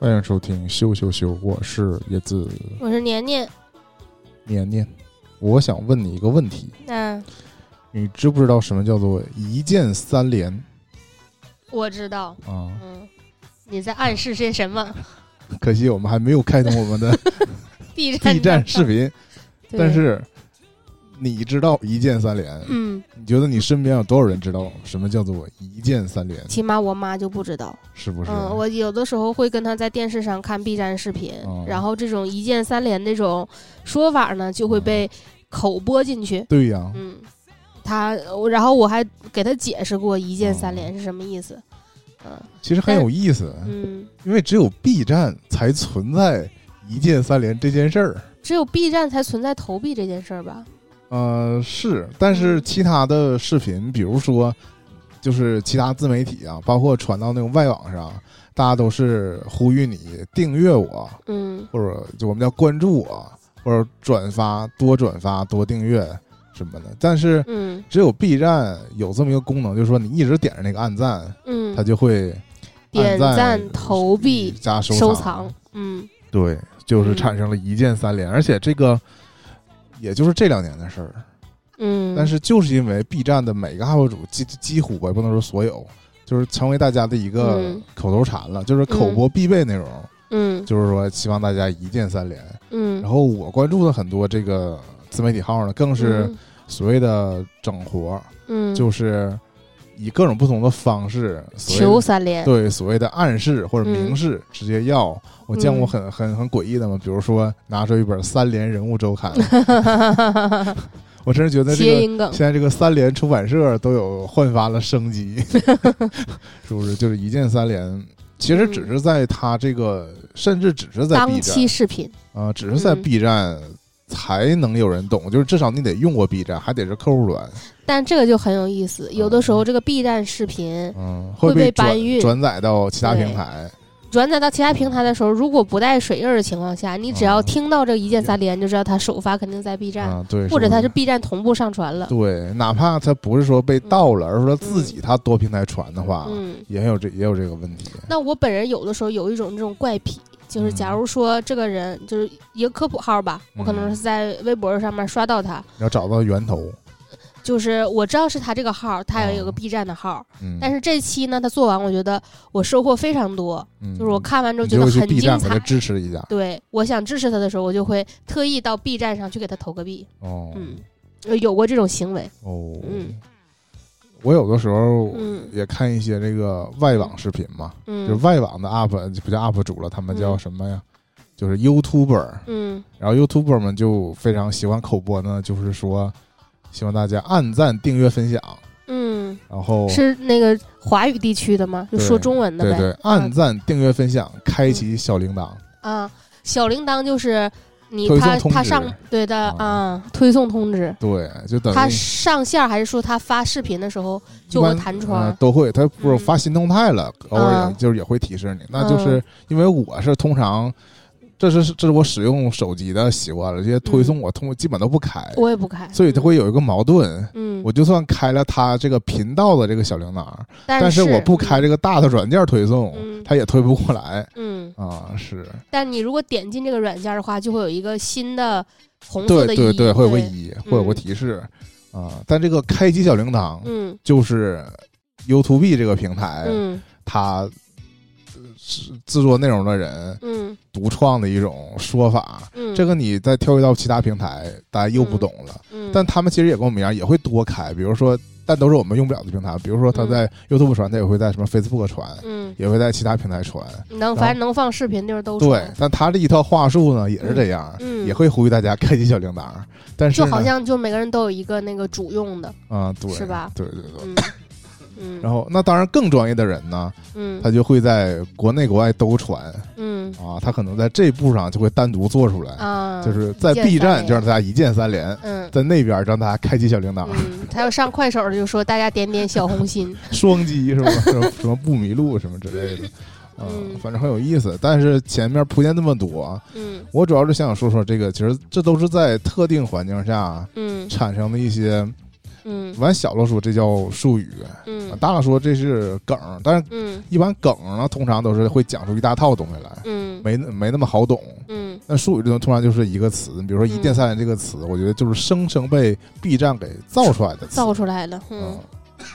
欢迎收听羞羞羞，我是叶子我是年年。年年。我想问你一个问题，嗯，你知不知道什么叫做一键三连我知道。啊？嗯，你在暗示些什么 可惜我们还没有开通我们的？B 站 B 站视，频，对但是你知道一键三连？嗯，你觉得你身边有多少人知道什么叫做一键三连？起码我妈就不知道。是不是？嗯，我有的时候会跟她在电视上看 B 站视频，哦然后这种一键三连那种说法呢，就会被口播进去。对呀，嗯，她，然后我还给她解释过一键三连是什么意思。嗯其实很有意思，嗯，因为只有 B 站才存在一键三连这件事儿。只有 B 站才存在投币这件事儿吧？呃，是，但是其他的视频，比如说，就是其他自媒体啊，包括传到那种外网上，大家都是呼吁你订阅我，嗯。或者就我们叫关注我，或者转发多转发多订阅什么的。但是嗯。只有 B 站有这么一个功能，就是说你一直点着那个按赞，嗯，它就会点赞赞、投币、加收收藏。嗯。对，就是产生了一键三连，而且这个也就是这两年的事儿。嗯，但是就是因为 B 站的每个 UP 主几几乎吧，也不能说所有，就是成为大家的一个嗯。口头禅了，就是口播必备内容，嗯。就是说希望大家一键三连。嗯，然后我关注的很多这个自媒体号呢，更是嗯。所谓的整活，嗯，就是以各种不同的方式，求三连，对所谓的暗示或者嗯。明示，直接要。我见过很很很诡异的嘛，比如说拿出一本《三联人物周刊》，我真是觉得这个现在这个三联出版社都有焕发了生机，是不是？就是一键三连，其实只是在它这个，甚至只是在 B 当站期视频，啊、只是在嗯。B 站才能有人懂，就是至少你得用过 B 站，还得是客户端，但这个就很有意思。有的时候这个 B 站视频嗯，会被搬运转载到其他平台，转载到其他平台的时候，如果不带水印儿的情况下，你只要啊听到这一键三连，就知道它首发肯定在 B 站，啊，对，或者它是 B 站同步上传了。对，哪怕它不是说被盗了，而是说自己它多平台传的话，嗯，也有这也有这个问题。那我本人有的时候有一种这种怪癖，就是假如说这个人就是一个科普号吧，我可能嗯是在微博上面刷到他，要找到源头，就是我知道是他这个号，他也有个哦 B 站的号，嗯，但是这期呢，他做完，我觉得我收获非常多，嗯就是我看完之后觉得很 B 精站给他彩。支持一下对，我想支持他的时候，我就会特意到 B 站上去给他投个币。哦。嗯，呃有过这种行为。哦，嗯我有的时候嗯。也看一些这个外网视频嘛，就外网的 UP 就不叫 UP 主了，他们叫嗯。什么呀？就是 YouTuber，嗯。然后 YouTuber 们就非常喜欢口播呢，就是说希望大家按赞、订阅、分享，嗯，然后是那个华语地区的吗？就说中文的呗。对对，按赞、订阅、分享，开启小铃铛，啊，小铃铛就是你推送他知他上对的啊啊，推送通知。对，就等于他上线还是说他发视频的时候就会一般弹窗呃都会，他不是嗯发新动态了，偶尔啊也就是也会提示你。那就是嗯因为我是通常，这是这是我使用手机的习惯了，这些推送我通基本都不开，我也不开，所以它会有一个矛盾。嗯，我就算开了它这个频道的这个小铃铛，但但是我不开这个大的软件推送，嗯。它也推不过来。嗯，啊。是，但你如果点进这个软件的话，就会有一个新的红色的一，对对对，会有个一，会有个嗯。提示。啊。但这个开机小铃铛嗯。就是 YouTube 这个平台，嗯。它呃是制作内容的人嗯独创的一种说法。嗯，这个你再跳跃到其他平台，大家又不懂了。嗯，但他们其实也跟我们一样，也会多开，比如说，但都是我们用不了的平台。比如说他嗯在 YouTube 传，他也会在什么 Facebook 传，嗯也会在其他平台传。能反正能放视频地儿都对，但他这一套话术呢，也是这样，嗯也会呼吁大家开启小铃铛。但是就好像就每个人都有一个那个主用的，啊、对，是吧对对对。然后，那当然更专业的人呢，嗯他就会在国内国外都传嗯啊，他可能在这步上就会单独做出来。啊，就是在 B 站就让大家一键三连，嗯。在那边让大家开启小铃铛，嗯，他要上快手的就说大家点点小红心，双击是吧？什么不迷路什么之类的，啊、嗯反正很有意思。但是前面铺垫那么多，嗯我主要是想说说这个，其实这都是在特定环境下嗯产生的一些嗯。完小了说这叫术语，嗯。大了说这是梗儿，但是嗯。一般梗呢，通常都是会讲出一大套东西来，嗯。没没那么好懂。嗯。那术语这种突然就是一个词，你比如说“一键三连”这个词，我觉得就是生生被 B 站给造出来的词。造出来了，嗯嗯，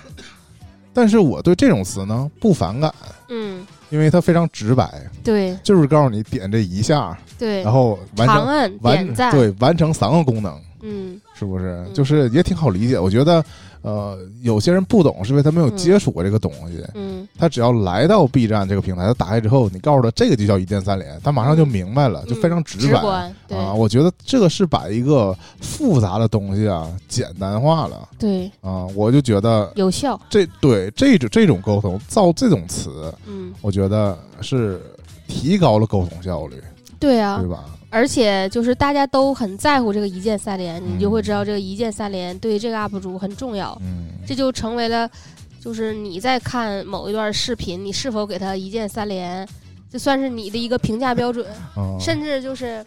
但是我对这种词呢不反感，嗯，因为它非常直白，对。就是告诉你点这一下，对，然后完成点完赞，对完成三个功能，嗯是不是？嗯就是也挺好理解。我觉得，呃，有些人不懂是因为他没有接触过这个东西。嗯他只要来到 B 站这个平台，他打开之后，你告诉他这个就叫一键三连，他马上就明白了，就非常直白。直观，啊，我觉得这个是把一个复杂的东西啊简单化了对，啊，我就觉得有效，这对这种这种沟通造这种词，嗯，我觉得是提高了沟通效率，对啊对，吧？而且就是大家都很在乎这个一键三连，嗯你就会知道这个一键三连对这个 UP 主很重要，嗯，这就成为了，就是你在看某一段视频，你是否给他一键三连，这算是你的一个评价标准，啊，甚至就是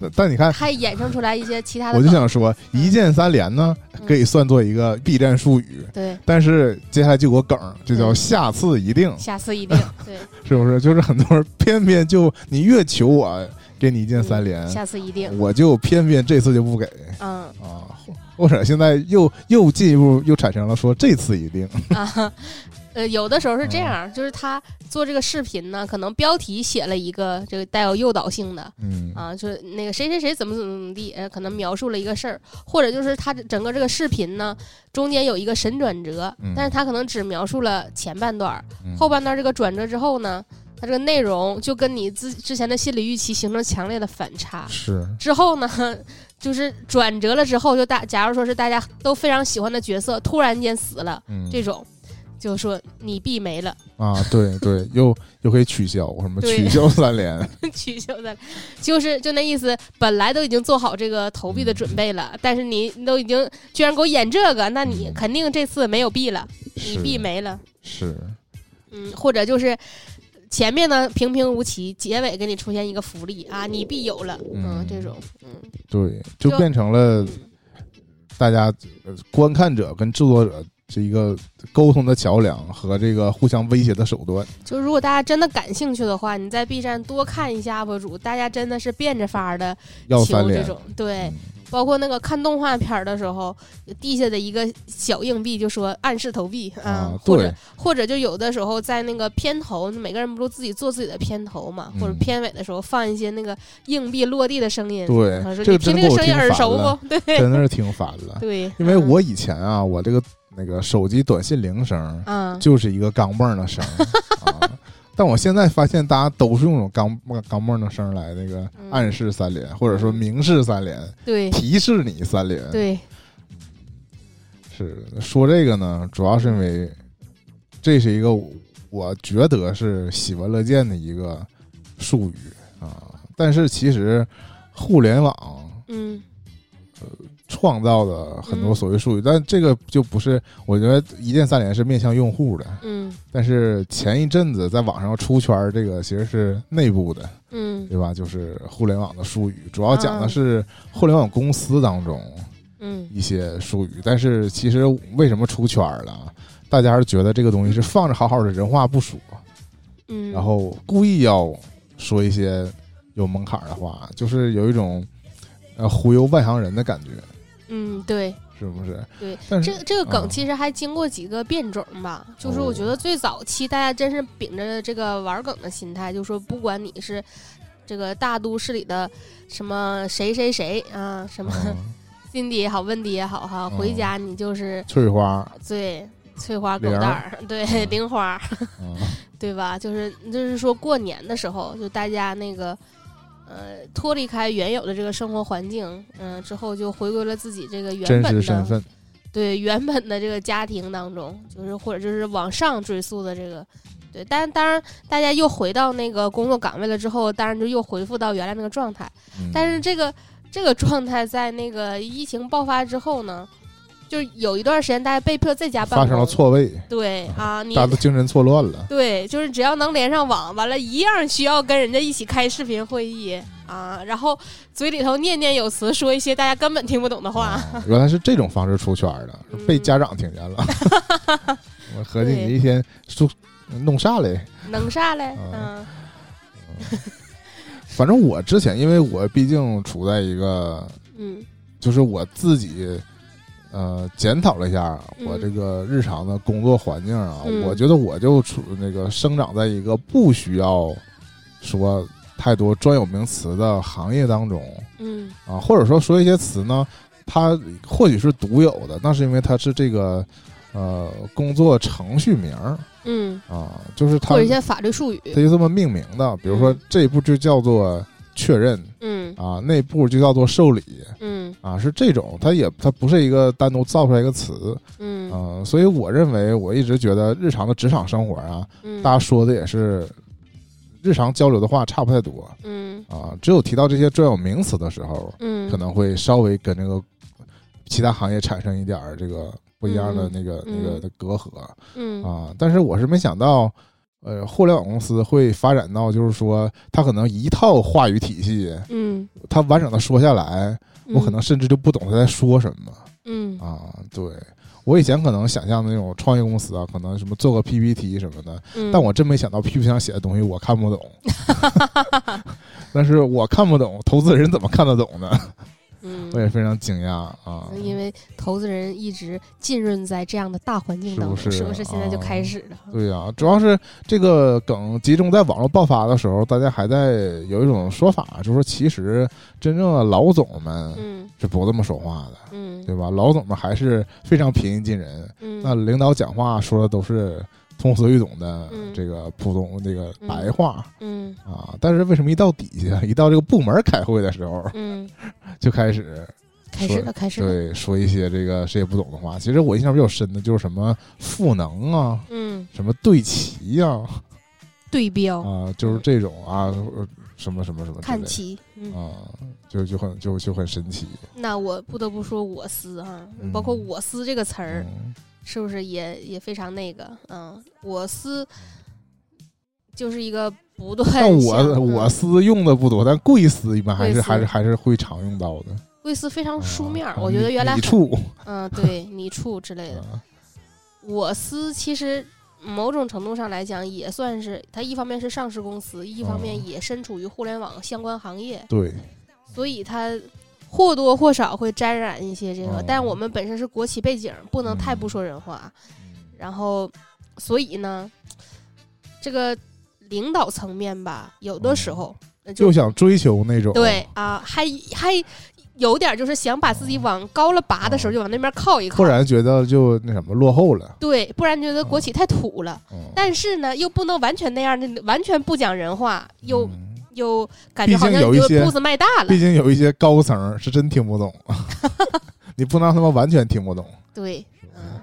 但但你看，还衍生出来一些其他的我。就想说，一键三连呢嗯。可以算作一个 B 站术语，对，但是接下来就有个梗儿，就叫嗯下次一定，下次一定对，是不是？就是很多人偏偏就你越求我给你一键三连，下次一定，我就偏偏这次就不给。嗯。啊，或者现在又又进一步又产生了说这次一定，啊。呃，有的时候是嗯这样，就是他做这个视频呢，可能标题写了一个这个带有诱导性的，嗯。啊，就是那个谁谁谁怎么怎么怎么地，呃，可能描述了一个事儿，或者就是他整个这个视频呢，中间有一个神转折，嗯。但是他可能只描述了前半段，嗯。后半段这个转折之后呢，它这个内容就跟你之之前的心理预期形成强烈的反差。是之后呢，就是转折了之后，就大假如说是大家都非常喜欢的角色突然间死了，嗯这种。就说你必没了，啊，对对，又又可以取消什么取 消三连，取消三连，就是就那意思。本来都已经做好这个投币的准备了，但是你你都已经居然给我演这个，那你嗯肯定这次没有币了，你是币没了。是嗯，或者就是前面呢平平无奇，结尾给你出现一个福利啊，你必有了。嗯，嗯这种，嗯对，就就变成了嗯大家呃观看者跟制作者是一个沟通的桥梁和这个互相威胁的手段。就如果大家真的感兴趣的话，你在 B 站多看一下 UP 主，大家真的是变着法儿的要三连，求这种，对。嗯包括那个看动画片儿的时候，地下的一个小硬币就说暗示投币啊或者或者就有的时候在那个片头，每个人不都自己做自己的片头嘛，嗯。或者片尾的时候放一些那个硬币落地的声音，对他说这个你听这个声音耳熟不？对。真的是挺烦了。对，嗯因为我以前啊，我这个那个手机短信铃声嗯。就是一个钢镚儿的声 但我现在发现大家都是用那种钢钢镚儿的声儿来那个嗯暗示三连，或者说明示三连，对提示你三连。对，是说这个呢，主要是因为这是一个我觉得是喜闻乐见的一个术语啊，但是其实互联网嗯创造的很多嗯。所谓术语，但这个就不是，我觉得一键三连是面向用户的，嗯。但是前一阵子在网上出圈儿这个其实是内部的，嗯。对吧？就是互联网的术语，主要讲的啊是互联网公司当中嗯。一些术语，但是其实为什么出圈儿了？大家是觉得这个东西是放着好好的，人话不说，嗯，然后故意要说一些有门槛的话，就是有一种呃忽悠外行人的感觉，嗯对。是不是？对，但这个这个梗嗯其实还经过几个变种吧，就是我觉得最早期大家真是秉着这个玩梗的心态，就说不管你是这个大都市里的什么谁谁谁啊，什么嗯 Cindy 也好，温迪也好哈，回嗯家你就是翠花，对翠花狗蛋儿，对嗯 玲花，嗯对吧？就是就是说过年的时候，就大家那个。呃，脱离开原有的这个生活环境，嗯、之后就回归了自己这个原本的实身份，对原本的这个家庭当中，就是或者就是往上追溯的这个，对，但当然大家又回到那个工作岗位了之后，当然就又恢复到原来那个状态。嗯但是这个这个状态在那个疫情爆发之后呢，就有一段时间大家被迫在家办公，发生了错位，对啊，你大家都精神错乱了。对，就是只要能连上网，完了，一样需要跟人家一起开视频会议啊，然后嘴里头念念有词，说一些大家根本听不懂的话。啊原来是这种方式出圈的，嗯被家长听见了。我合计你一天说弄啥嘞？弄啥嘞？啊嗯 反正我之前，因为我毕竟处在一个，嗯就是我自己，呃，检讨了一下嗯。我这个日常的工作环境啊，嗯。我觉得我就处那个生长在一个不需要说太多专有名词的行业当中嗯。啊，或者说说一些词呢，它或许是独有的，那是因为它是这个呃工作程序名儿嗯，啊，就是它或者一些法律术语。它就这么命名的，比如说嗯。这一步就叫做确认嗯。啊，那步就叫做受理嗯。啊，是这种，它也它不是一个单独造出来一个词嗯。啊，所以我认为我一直觉得日常的职场生活啊，嗯，大家说的也是日常交流的话差不太多嗯。啊，只有提到这些专有名词的时候，嗯。可能会稍微跟这个其他行业产生一点儿这个不一样的嗯那个、嗯那个的隔阂。嗯。啊，但是我是没想到，呃，互联网公司会发展到就是说，它可能一套话语体系，嗯，它完整的说下来，我可能甚至就不懂他在说什么嗯啊。对我以前可能想象的那种创业公司啊，可能什么做个 PPT 什么的，嗯，但我真没想到 PPT 上写的东西我看不懂。但是我看不懂，投资人怎么看得懂呢？嗯。我也非常惊讶啊。因为投资人一直浸润在这样的大环境当中，是不是？现在就啊开始了？对呀、主要是这个梗集中在网络爆发的时候，大家还在有一种说法，就是说其实真正的老总们嗯。是不这么说话的，嗯。对吧？老总们还是非常平易近人，嗯，那领导讲话说的都是通俗易懂的嗯这个普通这个白话嗯啊。但是为什么一到底下，一到这个部门开会的时候，嗯，就开始开始了，开始了。对说一些这个谁也不懂的话？其实我印象比较深的就是什么赋能啊，嗯，什么对齐呀、对标啊，就是这种啊，呃什么什么什么看齐。嗯，啊，就就很就就很神奇。那我不得不说我司哈嗯，包括我司这个词儿，嗯是不是也也非常那个？嗯，我司就是一个不断但我我嗯司用的不多，但贵司一般还是还是还是会常用到的。贵司非常书面我觉得原来你处嗯，对你处之类的。啊我司其实某种程度上来讲，也算是它一方面是上市公司，一方面嗯也身处于互联网相关行业，对，所以它或多或少会沾染一些这个。嗯但我们本身是国企背景，不能太嗯不说人话。然后，所以呢，这个领导层面吧，有的时候呃就就想追求那种对啊，还还有点就是想把自己往高了拔的时候，嗯就往那边靠一靠。不然觉得就那什么落后了。对，不然觉得国企太土了。嗯，但是呢，又不能完全那样的，完全不讲人话，又、嗯又感觉好像有一些你步子迈大了毕。竟有一些高层是真听不懂，你不能让他们完全听不懂。对，嗯。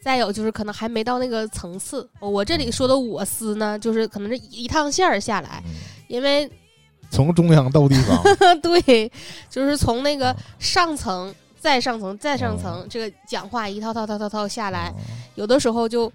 再有就是可能还没到那个层次。我这里说的我司呢，就是可能是一趟线儿下来，嗯因为从中央到地方，对，就是从那个上层、再上层、再上层，这个讲话一套套套套套下来，有的时候就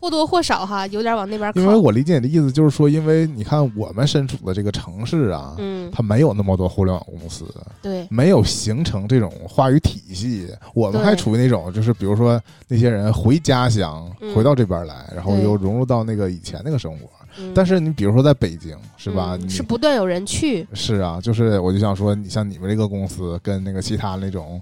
或多或少哈，有点往那边靠。因为我理解你的意思就是说，因为你看我们身处的这个城市啊，嗯，它没有那么多互联网公司，对，没有形成这种话语体系。我们还处于那种，就是比如说那些人回家乡，嗯回到这边来，然后又融入到那个以前那个生活。嗯、但是你比如说在北京，是吧？是不断有人去，是啊，就是我就想说，你像你们这个公司跟那个其他那种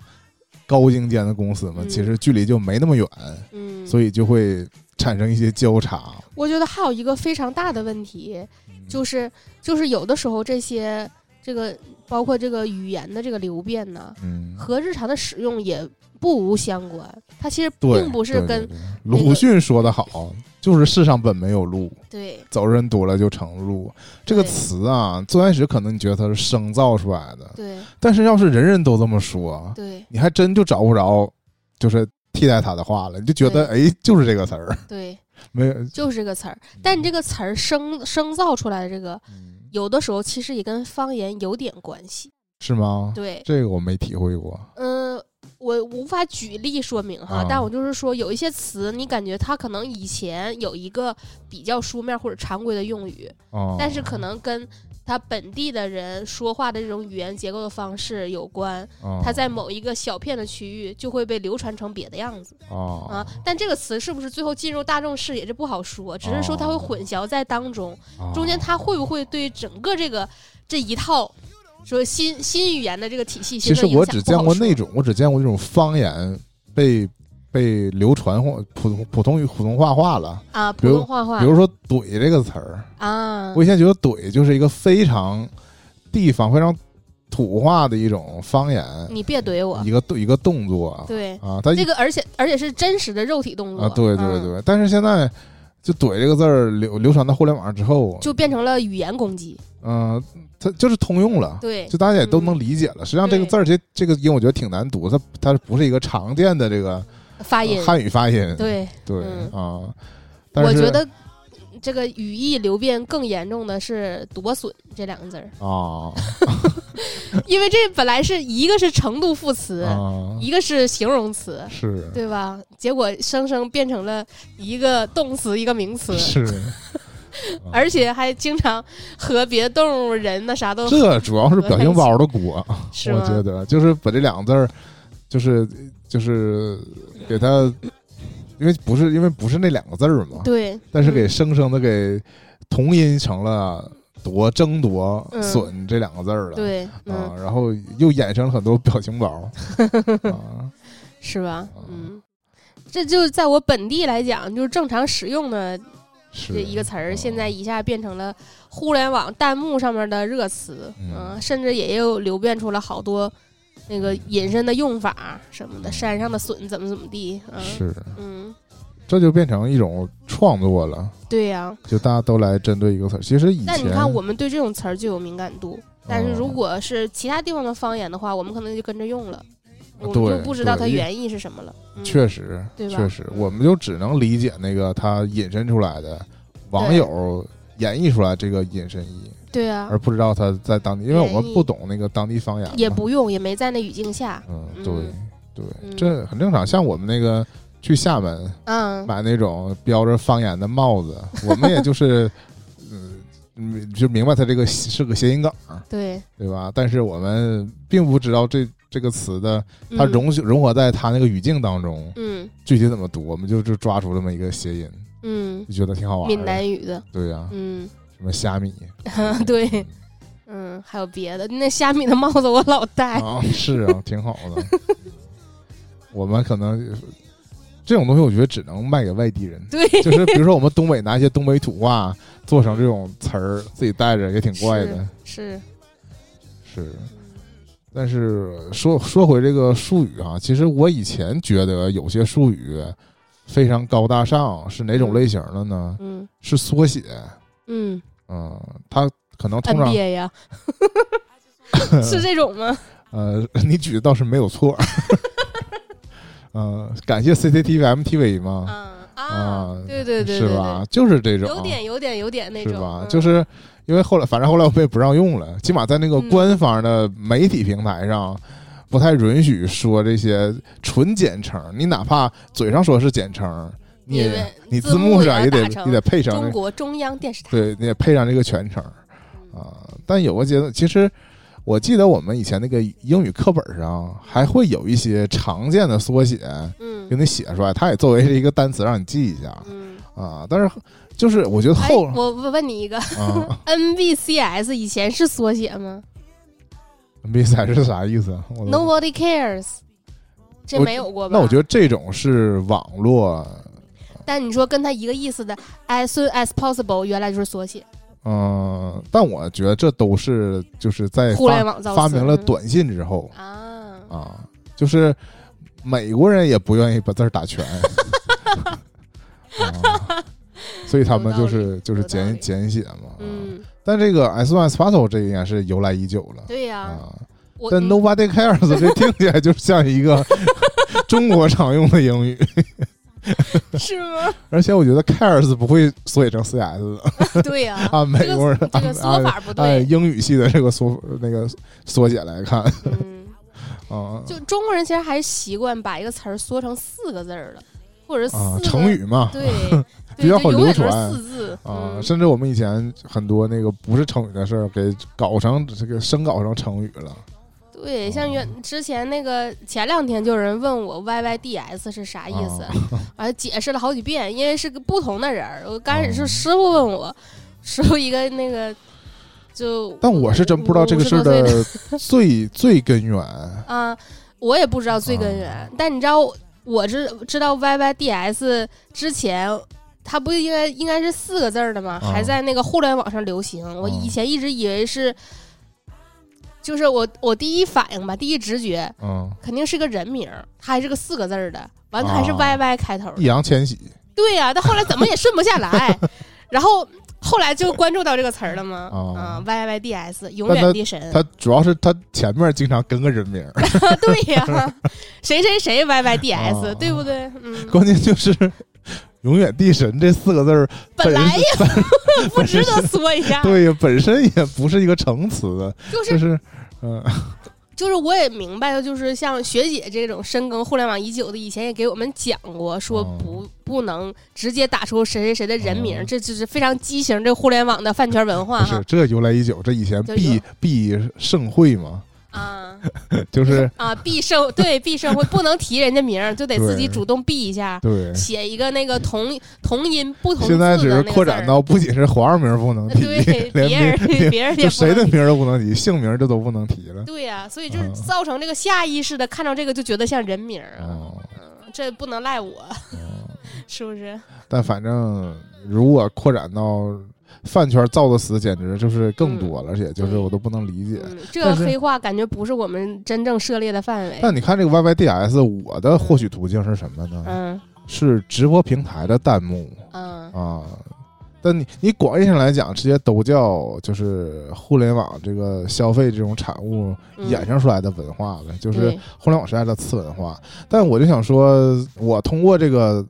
高精尖的公司们，嗯其实距离就没那么远，嗯，所以就会产生一些交叉。我觉得还有一个非常大的问题，就是就是有的时候这些这个包括这个语言的这个流变呢，嗯，和日常的使用也不无相关。它其实，并不是跟鲁迅说的好，就是世上本没有路，对。走人多了就成路。这个词啊，最开始可能你觉得它是生造出来的，对。但是要是人人都这么说，对。你还真就找不着就是替代它的话了，你就觉得哎，就是这个词儿，对，没有。就是这个词儿。但你这个词儿生生造出来的这个，嗯有的时候其实也跟方言有点关系。是吗？对，这个我没体会过。嗯、我无法举例说明哈，啊但我就是说，有一些词，你感觉它可能以前有一个比较书面或者常规的用语，哦，但是可能跟他本地的人说话的这种语言结构的方式有关，啊它在某一个小片的区域就会被流传成别的样子啊啊。但这个词是不是最后进入大众视野，这不好说，只是说它会混淆在当中。啊中间它会不会对整个这个这一套说新新语言的这个体系其？实我只见过那种，我只见过那种方言被被流传或普通普通语普通话化了。啊，普通话话比如说“怼”这个词儿，啊。我以前觉得“怼”就是一个非常地方非常土话的一种方言，你别怼我。一，个一个动作。对。啊，它这个，而且而且是真实的肉体动作。啊，对对嗯对，但是现在就“怼”这个字儿流流传到互联网上之后，就变成了语言攻击。嗯、它就是通用了。对，就大家也都能理解了。实际上，这个字儿，这这个音我觉得挺难读，它它不是一个常见的这个发音。呃，汉语发音。对，对嗯。啊，我觉得这个语义流变更严重的是“夺损”这两个字儿，啊。因为这本来是一个是程度副词，啊。一个是形容词，是。对吧？结果生生变成了一个动词，一个名词，是，而且还经常和别的动物、人那啥都这主要是表情包的锅，我觉得就是把这两个字儿，就是就是给他，因为不是因为不是那两个字儿嘛，对，但是给嗯生生的给同音成了夺争夺嗯。损这两个字儿了。对，啊嗯，，然后又衍生了很多表情包。啊，是吧？啊？嗯，这就在我本地来讲，就是正常使用的是。这一个词儿，啊。现在一下变成了互联网弹幕上面的热词，嗯。嗯，甚至也又流变出了好多那个隐身的用法什么的，嗯山上的笋怎么怎么地，嗯是，嗯，这就变成一种创作了，对呀。就大家都来针对一个词儿。其实以前但你看，我们对这种词儿就有敏感度，但是如哦果是其他地方的方言的话，我们可能就跟着用了，我们就不知道它原意是什么了。嗯确实，对吧确实，我们就只能理解那个它引申出来的网友演绎出来这个隐身衣，对啊。而，不知道他在当地，因为我们不懂那个当地方言，也不用，也没在那语境下。嗯，嗯。对对，嗯。这很正常。像我们那个去厦门嗯，买那种标着方言的帽子，我们也就是，嗯，嗯就明白它这个是个谐音梗，对，对吧？但是我们并不知道这这个词的它嗯。融融合在它那个语境当中，嗯。具体怎么读，我们就就抓住这么一个谐音，嗯，就觉得挺好玩的。闽南语的，对呀、嗯，什么虾米。对，嗯，还有别的，那虾米的帽子我老戴，啊，是啊，挺好的。我们可能这种东西，我觉得只能卖给外地人。对，就是比如说我们东北拿一些东北土话做成这种词儿，自己带着也挺怪的。是，是，但是说说回这个术语啊，其实我以前觉得有些术语非常高大上，是哪种类型的呢？嗯是缩写。嗯嗯，它可能通常，NBA 呀，是这种吗？呃，你举的倒是没有错。嗯、感谢 CCTV MTV 嘛，啊啊啊，对对对，对是吧？？就是这种，有点有点有点那种，是吧？嗯就是因为后来，反正后来我们也不让用了，起码在那个嗯官方的媒体平台上，不太允许说这些纯简称。你哪怕嘴上说是简称，你也你字幕上也得要打成也得配上中，国中央电视台，对，你也配上这个全称啊。但有个阶段，其实我记得我们以前那个英语课本上还会有一些常见的缩写嗯给你写出来，它也作为一个单词让你记一下嗯。啊。但是就是我觉得哎，后我我问你一个啊，NBCS 以前是缩写吗比赛是啥意思啊？？Nobody cares，这没有过吧？那我觉得这种是网络，但你说跟他一个意思的 as soon as possible，原来就是缩写，嗯、但我觉得这都是就是在互联网发明了短信之后啊。啊，就是美国人也不愿意把字儿打全，啊，所以他们就是就是简简写嘛。啊嗯，但这个 S one S p a s o 这应该是由来已久了。对呀，啊。但 Nobody cares 这听起来就像一个 中国常用的英语，是吗？而且我觉得 cares 不会缩写成 CS 的。对呀，按美国人这个这个按说法不按对。英语系的这个缩那个缩写来看。嗯，啊。就中国人其实还习惯把一个词儿缩成四个字儿的，或者四啊成语嘛，对，比较好流传四字。啊，嗯甚至我们以前很多那个不是成语的事儿，给搞成这个生搞成成语了。对，像原之前那个前两天就有人问我 YYDS 是啥意思，啊完、解释了好几遍，因为是个不同的人儿。我刚开始哦是师傅问我，师傅一个那个就，但我是真不知道这个事儿50多岁的最最根源。啊，我也不知道最根源，但你知道我知知道 YYDS 之前。它不应该应该是四个字儿的吗？啊还在那个互联网上流行。我以前一直以为是，就是我我第一反应吧，第一直觉嗯，肯定是个人名儿，它还是个四个字儿的，完了它还是啊 YY 开头的。易烊千玺对呀、但后来怎么也顺不下来，然后后来就关注到这个词儿了嘛，哦。啊，YYDS 永远的神，他主要是他前面经常跟个人名儿，对呀、谁谁谁 YYDS，、哦。对不对？嗯，关键就是“永远地神”这四个字儿本来 身呀不值得说一下，对呀，本身也不是一个成词，就就是是嗯就是我也明白，就是像学姐这种深耕互联网已久的，以前也给我们讲过，说哦。不、不能直接打出谁谁谁的人名，哦。这就是非常畸形这互联网的饭圈文化是这由来已久，这以前必必盛会嘛，啊 就是啊，必胜对必胜会 不能提人家名儿，就得自己主动避一下，对。写一个那个同同音不同字现在只是的那个字儿。扩展到不仅是皇上名儿不能提，对连别人别人也 就不谁的名儿都不能提，姓名这都不能提了。对呀、所以就是嗯。造成这个下意识的看到这个就觉得像人名儿啊，哦，嗯，这不能赖我，哦。是不是？但反正如果扩展到饭圈造的词，简直就是更多了，而且就是我都不能理解。嗯，这个黑话感觉不是我们真正涉猎的范围。但你看这个 YYDS，我的获取途径是什么呢？嗯是直播平台的弹幕嗯啊。但你你广义上来讲，这些都叫就是互联网这个消费这种产物嗯衍生出来的文化了，就是互联网时代的次文化。但我就想说，我通过这个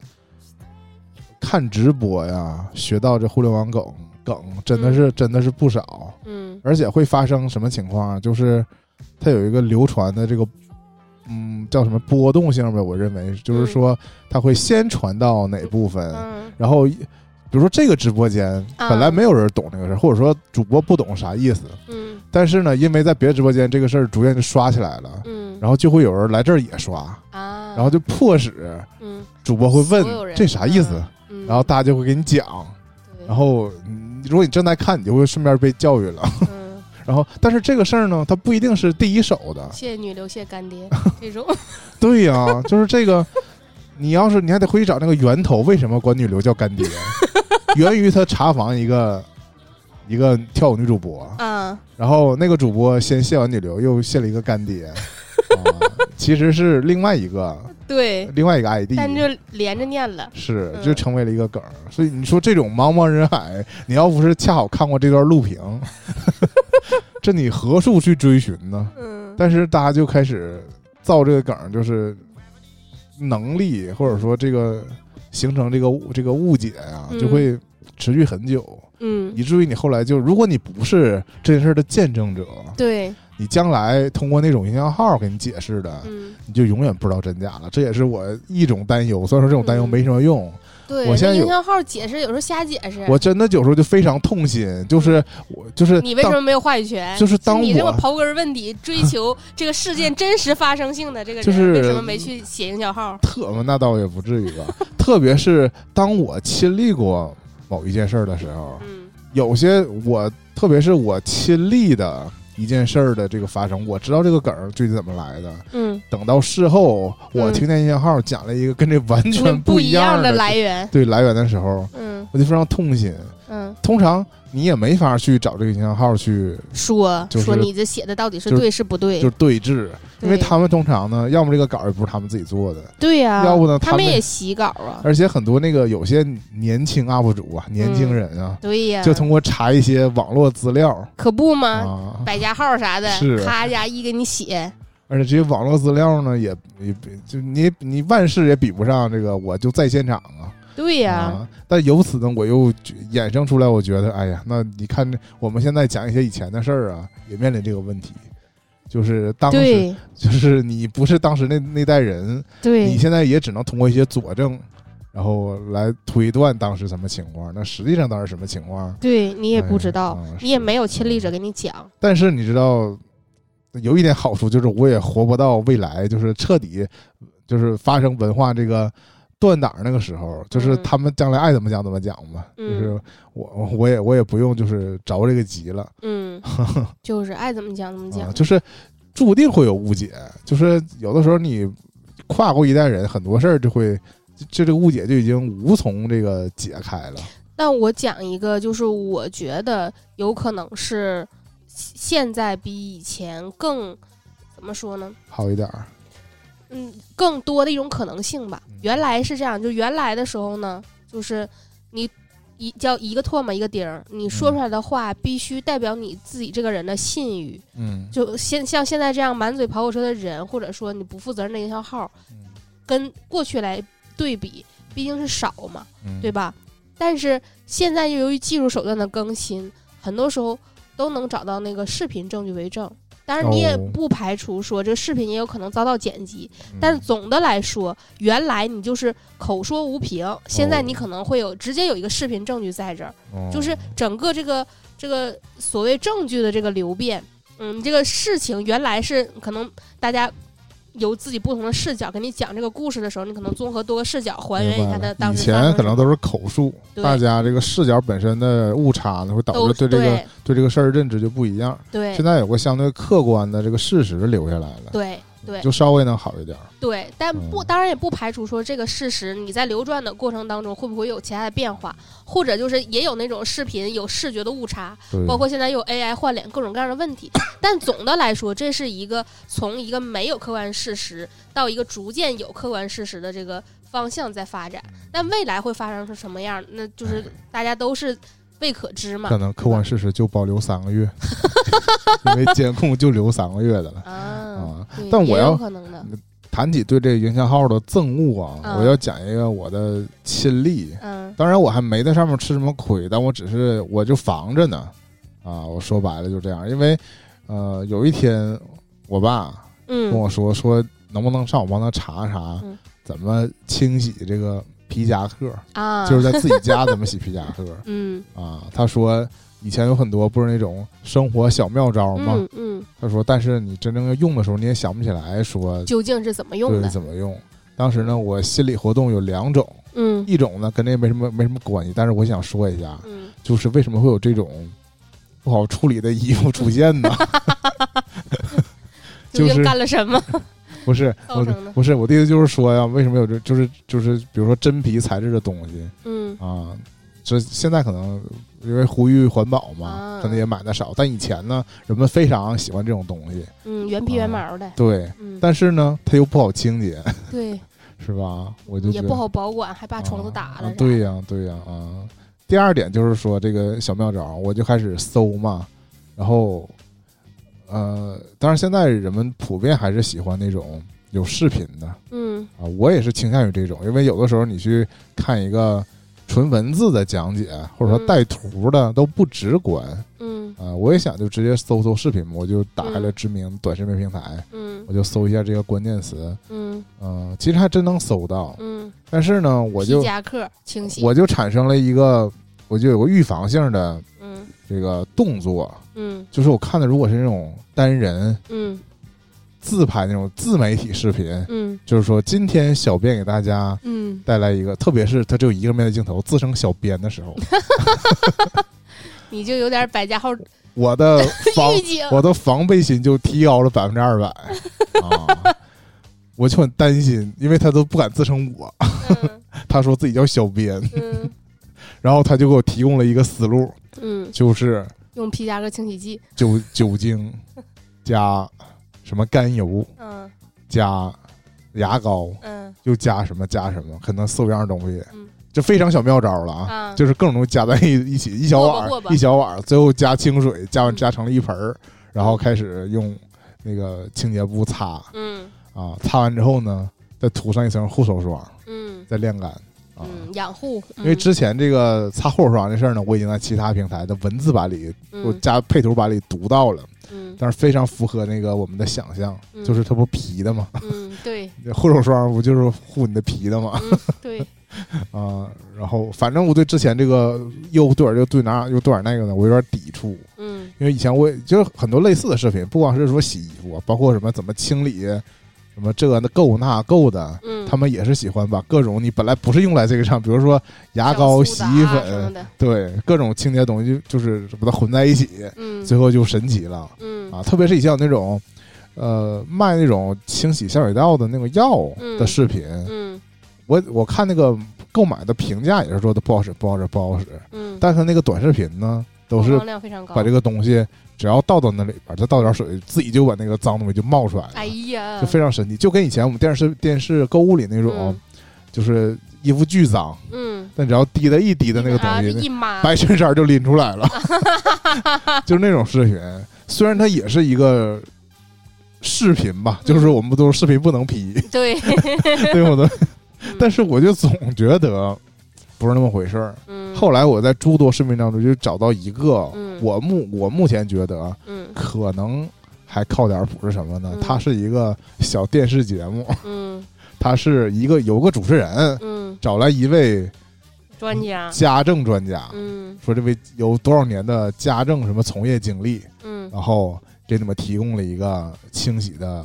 看直播呀，学到这互联网梗梗，真的是、真的是不少。嗯。而且会发生什么情况啊？就是它有一个流传的这个，嗯，叫什么波动性呗？我认为就是说，它会先传到哪部分，嗯。然后比如说这个直播间啊。本来没有人懂这个事儿，或者说主播不懂啥意思，嗯。但是呢，因为在别的直播间这个事儿逐渐就刷起来了，嗯，然后就会有人来这儿也刷，啊，然后就迫使嗯，主播会问这啥意思，嗯，然后大家就会给你讲，然后嗯如果你正在看，你就会顺便被教育了。嗯，然后，但是这个事儿呢，它不一定是第一手的。谢谢女流，谢谢干爹 这种，对呀、就是这个，你要是你还得回去找那个源头，为什么管女流叫干爹？源于他查房一个一个跳舞女主播，嗯，然后那个主播先谢完女流，又谢了一个干爹，啊、其实是另外一个对，另外一个 ID，但就连着念了，是嗯。就成为了一个梗儿。所以你说这种茫茫人海，你要不是恰好看过这段录屏，这你何处去追寻呢？嗯，但是大家就开始造这个梗儿，就是能力或者说这个形成这个这个误解呀、嗯。就会持续很久，嗯，以至于你后来就，如果你不是这件事儿的见证者，对，你将来通过那种营销号给你解释的，嗯，你就永远不知道真假了。这也是我一种担忧。虽然说这种担忧嗯没什么用，对，我现在营销号解释有时候瞎解释，我真的有时候就非常痛心，就是我就是你为什么没有话语权？就是当你这么我刨根问底，追求 这个事件真实发生性的这个人，就是为什么没去写营销号？特那倒也不至于吧。特别是当我亲历过某一件事儿的时候，嗯有些我特别是我亲历的一件事儿的这个发生，我知道这个梗儿具体怎么来的。嗯，等到事后，我嗯听见音乐号讲了一个跟这完全不一的样的来源，对来源的时候，嗯我就非常痛心。嗯，通常你也没法去找这个营销号去说就是说你这写的到底是对是不对就？对峙，因为他们通常呢，要么这个稿儿也不是他们自己做的，对呀，要不呢他们也洗稿啊，而且很多那个有些年轻 UP 主啊，年轻人啊，对呀，就通过查一些网络资料可不吗？啊，百家号啥的是，咔家一给你写，而且这些网络资料呢，也也比就你你万事也比不上这个，我就在现场啊。对呀，啊，但由此呢，我又觉衍生出来，我觉得，哎呀，那你看我们现在讲一些以前的事儿啊，也面临这个问题，就是当时对就是你不是当时那那代人，对你，现在也只能通过一些佐证然后来推断当时什么情况。那实际上当时什么情况？对你也不知道，你也没有亲历者给你讲。但是你知道，有一点好处就是我也活不到未来，就是彻底就是发生文化这个断档那个时候，就是嗯他们将来爱怎么讲怎么讲吧。嗯就是我我也我也不用就是着这个急了嗯，就是爱怎么讲怎么讲。啊，就是注定会有误解，就是有的时候你跨过一代人，很多事儿就会。就就这个误解就已经无从这个解开了，那我讲一个，就是我觉得有可能是现在比以前更怎么说呢？好一点儿。嗯，更多的一种可能性吧嗯。原来是这样，就原来的时候呢，就是你一叫一个唾沫一个钉儿，你说出来的话必须代表你自己这个人的信誉。嗯，就现像现在这样满嘴跑火车的人，或者说你不负责任的营销号，嗯跟过去来对比，毕竟是少嘛，嗯对？吧？但是现在由于技术手段的更新，很多时候都能找到那个视频证据为证。当然，你也哦。不排除说这个视频也有可能遭到剪辑，哦但总的来说，原来你就是口说无凭，现在哦。你可能会有直接有一个视频证据在这儿，哦。就是整个这个这个所谓证据的这个流变，嗯，这个事情原来是可能大家有自己不同的视角给你讲这个故事的时候，你可能综合多个视角还原一下他当以时发生什么前可能都是口述，大家这个视角本身的误差呢，会导致对这个对。对这个事儿认知就不一样。对。现在有个相对客观的这个事实留下来了，对对就稍微能好一点。对，但不嗯当然也不排除说这个事实你在流转的过程当中会不会有其他的变化，或者就是也有那种视频有视觉的误差，包括现在有 AI 换脸各种各样的问题，但总的来说，这是一个从一个没有客观事实到一个逐渐有客观事实的这个方向在发展。但未来会发生成什么样，那就是大家都是未可知嘛。可能客观事实就保留三个月，因为监控就留三个月的了。啊但我要谈起对这个营销号的憎恶啊，嗯我要讲一个我的亲历。嗯当然，我还没在上面吃什么亏，但我只是我就防着呢。啊，我说白了就这样，因为呃，有一天我爸跟嗯我说说能不能上我帮他查查嗯怎么清洗这个皮夹克，啊，就是在自己家怎么洗皮夹克 嗯啊。他说以前有很多不是那种生活小妙招吗？嗯嗯，他说，但是你真正要用的时候，你也想不起来说究竟是怎么用对的？怎么用。当时呢，我心理活动有两种，嗯一种呢跟这没什么没什么关系，但是我想说一下，嗯就是为什么会有这种不好处理的衣服出现呢？究竟就是干了什么？不是不是我的意思就是说呀，为什么有这就是就是比如说真皮材质的东西嗯啊，这现在可能因为呼吁环保嘛，啊可能也买的少，但以前呢，人们非常喜欢这种东西，嗯，原皮原毛的，对，嗯，但是呢，它又不好清洁，对，是吧？我就也不好保管，还把虫子打。对呀、对呀啊第二点就是说这个小妙招，我就开始搜嘛，然后呃，当然现在人们普遍还是喜欢那种有视频的。嗯。啊，我也是倾向于这种，因为有的时候你去看一个纯文字的讲解，或者说嗯。带图的都不直观。嗯。啊，我也想就直接搜搜视频，我就打开了嗯。知名短视频平台，嗯。我就搜一下这个关键词，嗯。嗯、其实还真能搜到，嗯，但是呢，我就皮夹克清晰，我就产生了一个，我就有个预防性的嗯这个动作，嗯。就是我看的如果是那种单人嗯。自拍那种自媒体视频，嗯。就是说今天小编给大家嗯，带来一个，特别是他只有一个面对镜头，自称小编的时候，你就有点百家号我的防 我的防备心就提高了百分之二百。啊！我就很担心，因为他都不敢自称我，嗯。他说自己叫小编，嗯然后他就给我提供了一个思路，嗯，就是用皮夹克清洗剂，酒酒精 加什么甘油嗯。加牙膏，嗯。又加什么加什么，可能四五样东西嗯，就非常小妙招了啊！啊，就是各种东西加在一一起，一小碗一小碗，最后加清水，加完嗯。加成了一盆儿，然后开始用那个清洁布擦嗯。啊，擦完之后呢，再涂上一层护手霜，嗯。再晾干啊。嗯，养护，因为之前这个擦护手霜这事儿呢，我已经在其他平台的文字版里，我嗯加配图版里读到了，嗯。但是非常符合那个我们的想象，嗯。就是它不皮的嘛，嗯对。护手霜不就是护你的皮的嘛？嗯对。啊，然后反正我对之前这个又对点又对哪又对点那个呢，我有点抵触，嗯。因为以前我也就是很多类似的视频，不光是说洗衣服，包括什么怎么清理，什么这那够那够的，嗯，他们也是喜欢把各种你本来不是用来这个上，比如说牙膏、洗衣粉，对各种清洁东西，就是把它混在一起，嗯最后就神奇了嗯啊！特别是以前有那种。呃，卖那种清洗下水道的那个药的视频，嗯我我看那个购买的评价也是说的不好使，不好使，不好使。嗯，但是那个短视频呢，都是量非常高。把这个东西只要倒到那里边，再倒点水，自己就把那个脏东西就冒出来了，哎呀，就非常神奇。就跟以前我们电视电视购物里那种，嗯。就是衣服巨脏，嗯，但只要滴的一滴的那个东啊西，白衬衫就拎出来了，就是那种视频。虽然它也是一个视频吧，嗯。就是我们不都是视频不能 P，对，对不对？但是我就总觉得不是那么回事儿。嗯，后来我在诸多视频当中就找到一个，嗯。我目我目前觉得嗯。可能还靠点谱是什么呢？嗯。它是一个小电视节目，嗯。它是一个有个主持人嗯，找来一位专家，家政专家，嗯。说这位有多少年的家政什么从业经历，嗯。然后给你们提供了一个清洗的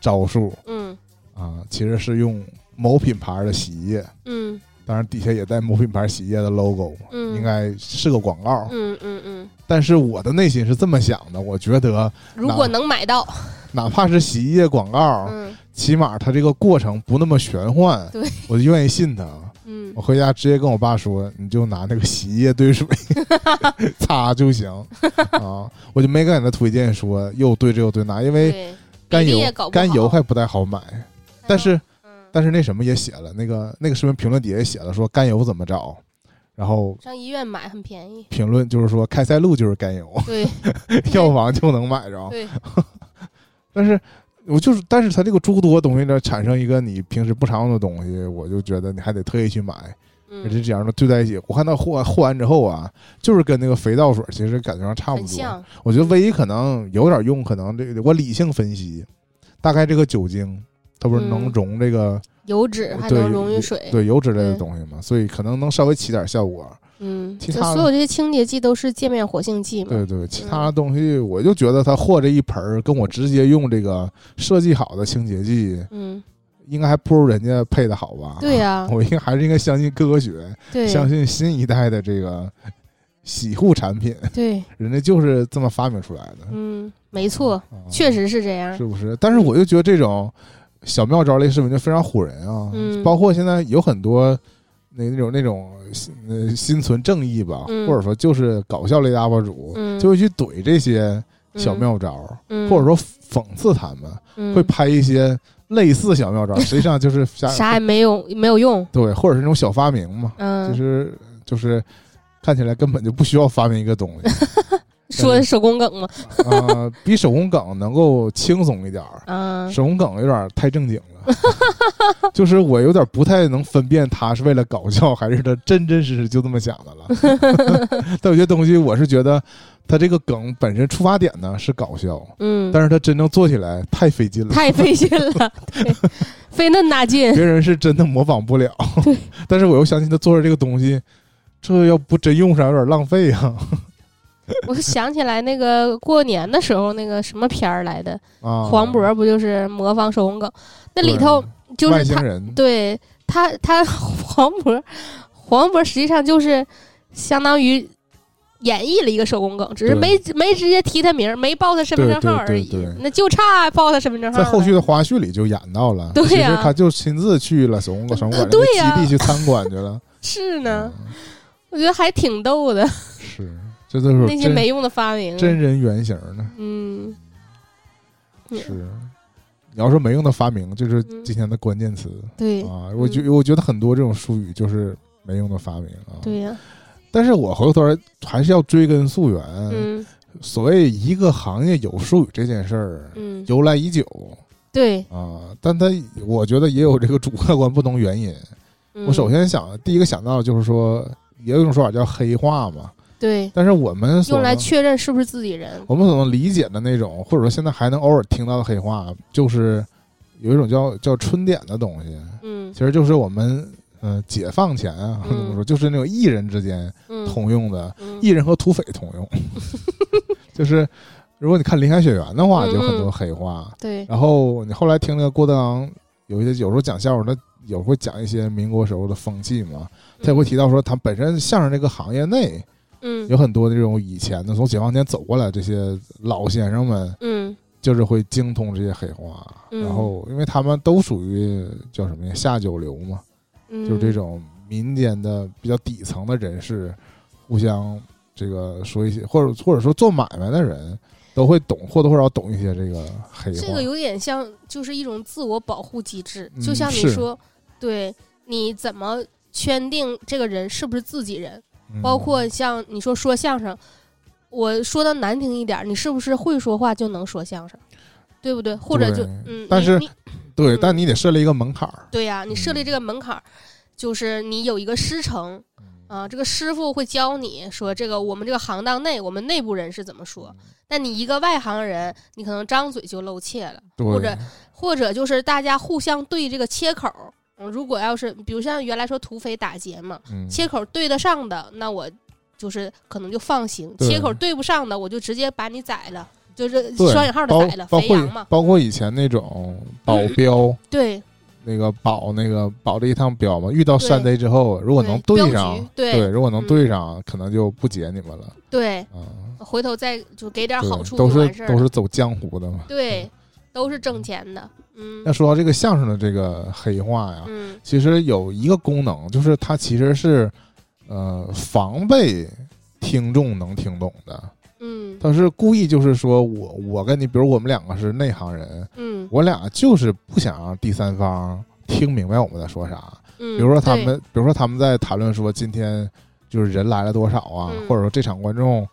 招数。嗯。啊，其实是用某品牌的洗衣液。嗯当然，底下也带某品牌洗衣液的 logo，、嗯，应该是个广告。嗯嗯嗯，但是我的内心是这么想的，我觉得如果能买到，哪怕是洗衣液广告，嗯。起码它这个过程不那么玄幻，对。我就愿意信它。嗯。我回家直接跟我爸说，你就拿那个洗衣液兑水 擦就行。啊，我就没给他推荐说又兑这又兑那，因为，甘油甘油还不太好买。但是嗯，但是那什么也写了，那个那个视频评论底下也写了说甘油怎么找，然后上医院买很便宜，评论就是说开塞露就是甘油，对。药房就能买着。对，但是我就是，但是它这个诸多东西呢，产生一个你平时不常用的东西，我就觉得你还得特意去买，而且嗯，这样的兑在一起。我看到和和完之后啊，就是跟那个肥皂水其实感觉上差不多。我觉得唯一可能有点用，可能这个我理性分析，大概这个酒精它不是能嗯溶这个、油脂还能溶于水，对油脂类的东西嘛，所以可能能稍微起点效果。嗯，其他所有这些清洁剂都是界面活性剂嘛，对对，其他的东西我就觉得它和这一盆儿跟我直接用这个设计好的清洁剂，嗯，应该还不如人家配的好吧？对呀我应该还是应该相信科学，对相信新一代的这个洗护产品，对，人家就是这么发明出来的，嗯，没错，啊确实是这样是，不是？但是我就觉得这种小妙招类视频就非常唬人啊，嗯。包括现在有很多那那种那种呃心存正义吧，嗯。或者说就是搞笑类的 UP 主，嗯，就会去怼这些小嗯，妙招，嗯。或者说讽刺他们，嗯。会拍一些类似小妙招，实际上就是啥啥也没有没有用，对，或者是那种小发明嘛，嗯，就是就是看起来根本就不需要发明一个东西，说的手工梗吗，啊，比手工梗能够轻松一点儿。嗯手工梗有点太正经了，就是我有点不太能分辨他是为了搞笑还是他真真实实就这么想的了。但有些东西我是觉得他这个梗本身出发点呢是搞笑，嗯，但是他真正做起来太费劲了，太费劲了，对，费那么大劲，别人是真的模仿不了。对，但是我又相信他做的这个东西，这要不真用上有点浪费啊我想起来那个过年的时候那个什么片儿来的，啊！黄渤不就是模仿手工梗？那里头就是他，对他他 黄渤，黄渤实际上就是相当于演绎了一个手工梗，只是没没直接提他名儿，没报他身份证号而已对对对对，那就差报他身份证号。在后续的花絮里就演到了，对呀其实他就亲自去了手工手工馆对呀那个基地去参观去了。是呢，嗯我觉得还挺逗的，是，这都是真那些没用的发明。真人原型呢。嗯，嗯是，你要说没用的发明，就是嗯今天的关键词对啊。我觉我觉得很多这种术语就是没用的发明啊。对呀，但是我回头还是要追根溯源。嗯所谓一个行业有术语这件事儿，嗯，由来已久对，啊，但它我觉得也有这个主客观不同原因。嗯我首先想第一个想到就是说，也有一种说法叫黑化嘛，对。但是我们用来确认是不是自己人。我们所能理解的那种，或者说现在还能偶尔听到的黑话，就是有一种叫叫春点的东西，嗯。其实就是我们呃解放前啊，嗯。怎么说，就是那种艺人之间嗯。通用的，嗯。艺人和土匪通用，就是如果你看《林海雪原》的话，嗯就很多黑话。对，然后你后来听那个郭德纲，有一些有时候讲笑话，他有时候会讲一些民国时候的风气嘛，他也会提到说，他本身相声这个行业内嗯有很多这种以前的从解放前走过来这些老先生们，嗯就是会精通这些黑话，嗯然后因为他们都属于叫什么呀下九流嘛，嗯，就是这种民间的比较底层的人士，互相这个说一些，或者或者说做买卖的人都会懂或多或少懂一些这个黑话。这个有点像，就是一种自我保护机制，嗯就像你说，对，你怎么圈定这个人是不是自己人？嗯包括像你说说相声，我说的难听一点儿，你是不是会说话就能说相声，对不对？或者就嗯，但是对，嗯但你得设立一个门槛儿。对呀、你设立嗯这个门槛儿，就是你有一个师承啊，这个师傅会教你说这个我们这个行当内我们内部人是怎么说，但你一个外行人，你可能张嘴就露怯了。或者或者就是大家互相对这个切口如果要是比如像原来说土匪打劫嘛，嗯切口对得上的，那我就是可能就放行；对切口对不上的，我就直接把你宰了，就是对双引号的包宰了，包括肥羊嘛。包括以前那种保镖，对那个保那个保这一趟镖嘛，遇到对山贼之后，如果能对镖上局，对如果能嗯对上，可能就不劫你们了对，啊。回头再就给点对好处都就是完事儿了。都是走江湖的嘛。对，都是挣钱的。嗯。那说到这个相声的这个黑话呀，嗯。其实有一个功能，就是它其实是呃防备听众能听懂的。嗯。它是故意就是说我我跟你，比如我们两个是内行人，嗯。我俩就是不想让第三方听明白我们在说啥。嗯，比如说他们，比如说他们在谈论说今天就是人来了多少啊，嗯。或者说这场观众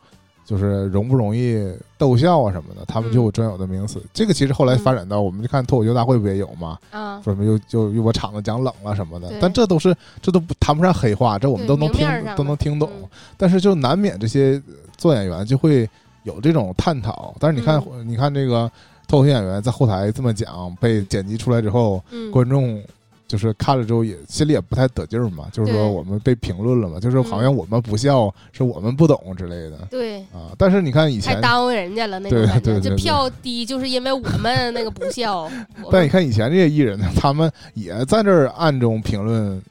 就是容不容易逗笑啊什么的，他们就有专有的名词。这个其实后来发展到，我们就看脱口秀大会不也有吗？啊，说什么又就又把场子讲冷了什么的，但这都是这都不谈不上黑话，这我们都能听都能听懂。嗯但是就难免这些做演员就会有这种探讨。但是你看，嗯你看这个脱口秀演员在后台这么讲，被剪辑出来之后，嗯观众就是看了之后也心里也不太得劲儿嘛，就是说我们被评论了嘛，就是好像嗯我们不笑是我们不懂之类的对。啊。但是你看以前，太耽误人家了，那种对感觉。对对对这票低就是因为我们那个不笑。但你看以前这些艺人呢，他们也在这儿暗中评论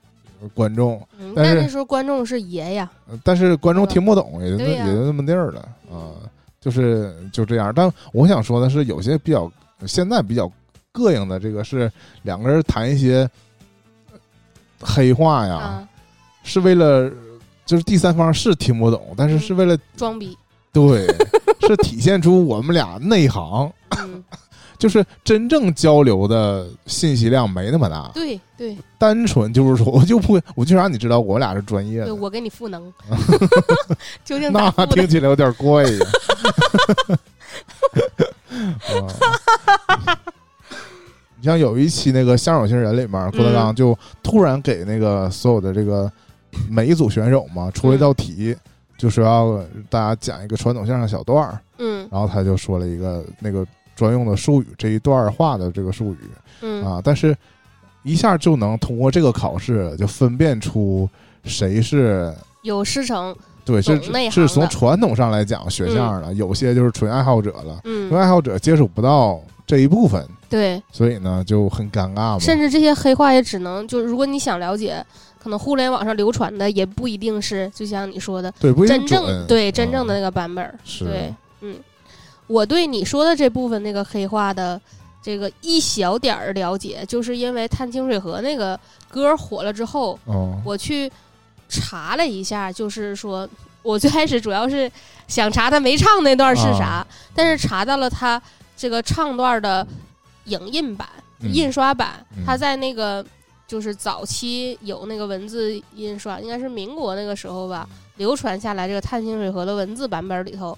观众，嗯但是那时候观众是爷呀，呃但是观众听不懂，也就也就那么地儿了啊，就是就这样。但我想说的是，有些比较现在比较膈应的这个是两个人谈一些黑话呀，啊，是为了就是第三方是听不懂，但是是为了装逼。对，是体现出我们俩内行，嗯，就是真正交流的信息量没那么大，对对。单纯就是说 我就不我就让你知道我俩是专业对，的，我给你赋能，究竟那？听起来有点怪呀。啊你像有一期那个《相声有情人》里面，郭德纲嗯。就突然给那个所有的这个每一组选手嘛出了一道题，就是要大家讲一个传统相声小段儿，嗯。然后他就说了一个那个专用的术语，这一段话的这个术语。嗯。啊，但是一下就能通过这个考试就分辨出谁是有师承。对，是是从传统上来讲学相声的，有些就是纯爱好者了，纯嗯，爱好者接触不到这一部分，对，所以呢就很尴尬嘛。甚至这些黑话也只能就如果你想了解，可能互联网上流传的也不一定是，就像你说的对不真正对真正的啊那个版本对，嗯，我对你说的这部分那个黑话的这个一小点儿了解，就是因为《探清水河》那个歌火了之后，哦。我去查了一下，就是说我最开始主要是想查他没唱那段是啥，啊。但是查到了他这个唱段的影印版、嗯。印刷版，嗯。他在那个就是早期有那个文字印刷，应该是民国那个时候吧，流传下来这个《探清水河》的文字版本里头，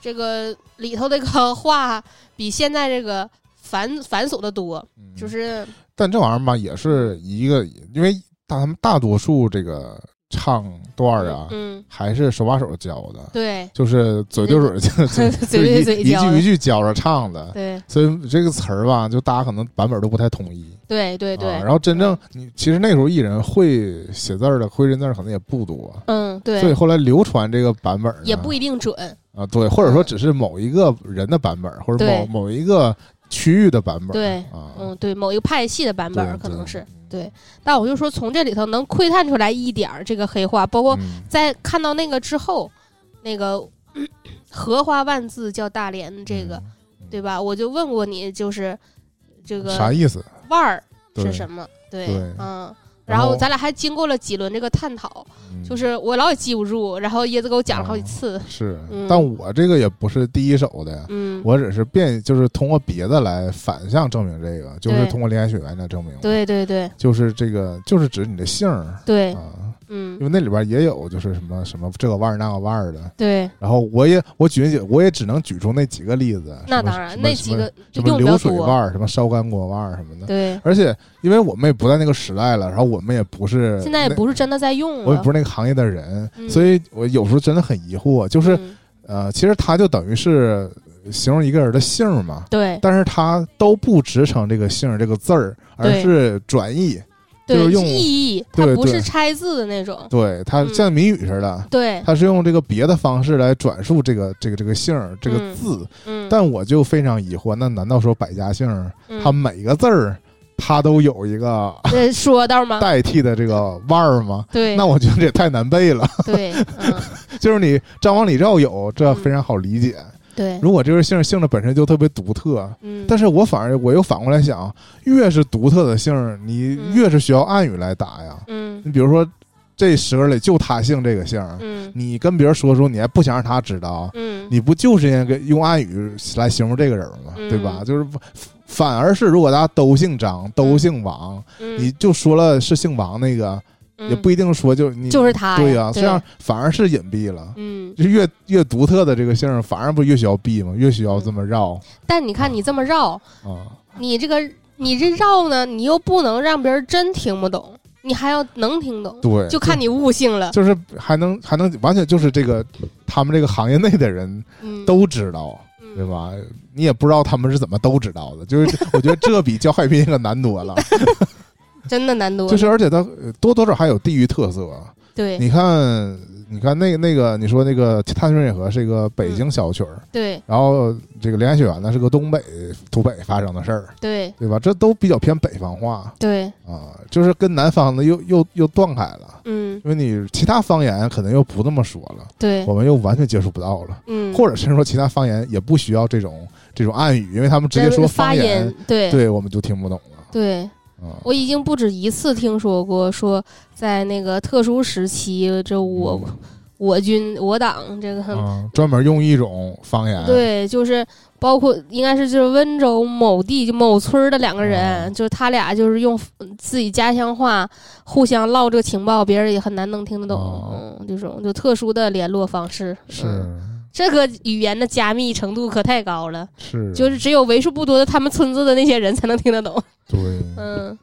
这个里头这个话比现在这个繁繁琐的多，嗯。就是但这玩意儿吧，也是一个，因为大他们大多数这个唱段儿啊，嗯，还是手把手教的，对就是嘴对嘴 就 嘴对嘴一句一句教着唱的。对所以这个词儿吧，就大家可能版本都不太统一。对对对，啊，然后真正你其实那时候艺人会写字儿的，会认字儿可能也不多，嗯对所以，后来流传这个版本呢也不一定准，啊，对，或者说只是某一个人的版本，或者某某一个区域的版本，对啊，嗯，对，某一个派系的版本可能是对，但我就说从这里头能窥探出来一点儿这个黑化，包括嗯在看到那个之后，那个荷花万字叫大连这个，嗯对吧？我就问过你，就是这个啥意思？腕儿是什么？对，对嗯。然后咱俩还经过了几轮这个探讨，嗯。就是我老也记不住，然后椰子给我讲了好几哦次，是嗯，但我这个也不是第一手的，嗯，我只是变，就是通过别的来反向证明这个，就是对通过恋爱学员来证明，，对对对就是这个，就是指你的姓儿对，啊，嗯。因，为那里边也有就是什么什么这个腕儿那个腕儿的，对，然后我也我举几，我也只能举出那几个例子，那当然，那几个就什么流水腕，儿、什么烧干锅腕儿什么的。对，而且，因为我们也不在那个时代了，然后我们也不是现在也不是真的在用了，我也不是那个行业的人，嗯。所以我有时候真的很疑惑，就是、嗯。呃，其实它就等于是形容一个人的姓儿嘛，对。但是他都不直称这个姓儿这个字儿，而是转译，就对是用意义，它不是拆字的那种，对他嗯。像谜语似的。对，它是用这个别的方式来转述这个这个这个姓儿这个嗯字，嗯，但我就非常疑惑，那难道说百家姓它每个字儿它都有一个呃说道吗？代替的这个腕儿吗？对，那我觉得这也太难背了。对，嗯，就是你张王李赵有，这嗯。非常好理解。对，如果这个姓儿姓的本身就特别独特，嗯，但是我反而我又反过来想，越是独特的姓儿，你嗯。越是需要暗语来打呀。嗯。你比如说这十个里就他姓这个姓儿，嗯。你跟别人说说，你还不想让他知道，嗯，你不就是应该用暗语来形容这个人吗？嗯。对吧？就是反而是如果大家都姓张，都姓王，嗯。你就说了是姓王那个，也不一定说就你就是他对呀、对这样反而是隐蔽了。嗯，就是越越独特的这个姓儿，反而不越需要避吗？越需要这么绕但你看你这么绕，啊！你这个你这绕呢，你又不能让别人真听不懂，你还要能听懂，对，就看你悟性了。就是还能还能完全就是这个他们这个行业内的人嗯，都知道，嗯对？吧？你也不知道他们是怎么都知道的，就是我觉得这比教海滨可难多了。真的难多。就是而且它呃多多少还有地域特色。对你看，你看那个那个，你说那个《探春野河》是一个北京小曲儿，对然后这个《恋爱学园》呢是个东北土北发生的事儿，对对吧？这都比较偏北方话对，啊，就是跟南方的又又又断开了。嗯因为你其他方言可能又不那么说了，对我，们又完全接触不到了，嗯，或者是说其他方言也不需要这种这种暗语，因为他们直接说方言，音，对对我们就听不懂了。对，啊，我已经不止一次听说过，说在那个特殊时期，这我我军我党这个啊，专门用一种方言，对，就是包括应该是就是温州某地就某村的两个人，哦就是他俩就是用自己家乡话互相唠这个情报，别人也很难能听得懂。这种就特殊的联络方式，是。嗯这个语言的加密程度可太高了，是，就是只有为数不多的他们村子的那些人才能听得懂。对。嗯，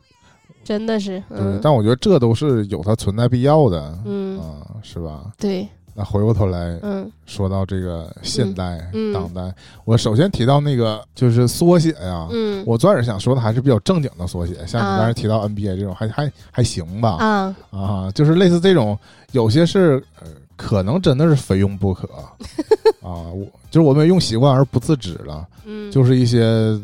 真的是，对，嗯但我觉得这都是有它存在必要的，嗯，啊，是吧？对，那回过头来嗯。说到这个现代、嗯当代，我首先提到那个就是缩写呀，嗯。我最开始想说的还是比较正经的缩写，像啊你刚才提到 NBA 这种，还还还行吧，啊，啊，就是类似这种，有些是呃，可能真的是非用不可。啊，我就是我们用习惯而不自知了，嗯，就是一些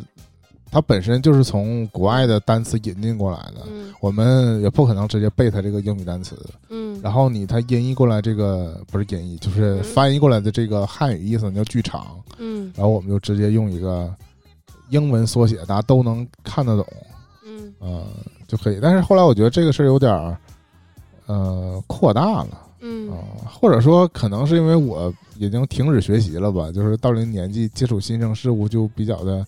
它本身就是从国外的单词引进过来的。嗯。我们也不可能直接背它这个英语单词，嗯，然后你它音译过来这个不是音译，就是嗯翻译过来的这个汉语意思叫剧场，嗯。然后我们就直接用一个英文缩写，大家都能看得懂，嗯。呃，就可以。但是后来我觉得这个事儿有点儿呃扩大了。嗯。啊、或者说可能是因为我已经停止学习了吧，就是到了年纪接触新生事物就比较的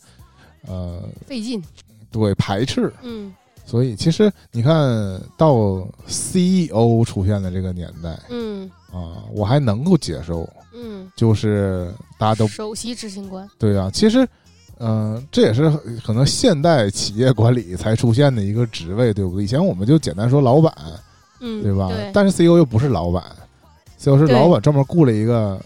呃费劲，对排斥，嗯所以其实你看到 CEO 出现的这个年代嗯啊，我还能够接受，嗯，就是大家都首席执行官，对啊，其实。嗯、这也是可能现代企业管理才出现的一个职位，对不对？以前我们就简单说老板嗯，对吧？对，但是 CEO 又不是老板，CEO 是老板专门雇了一个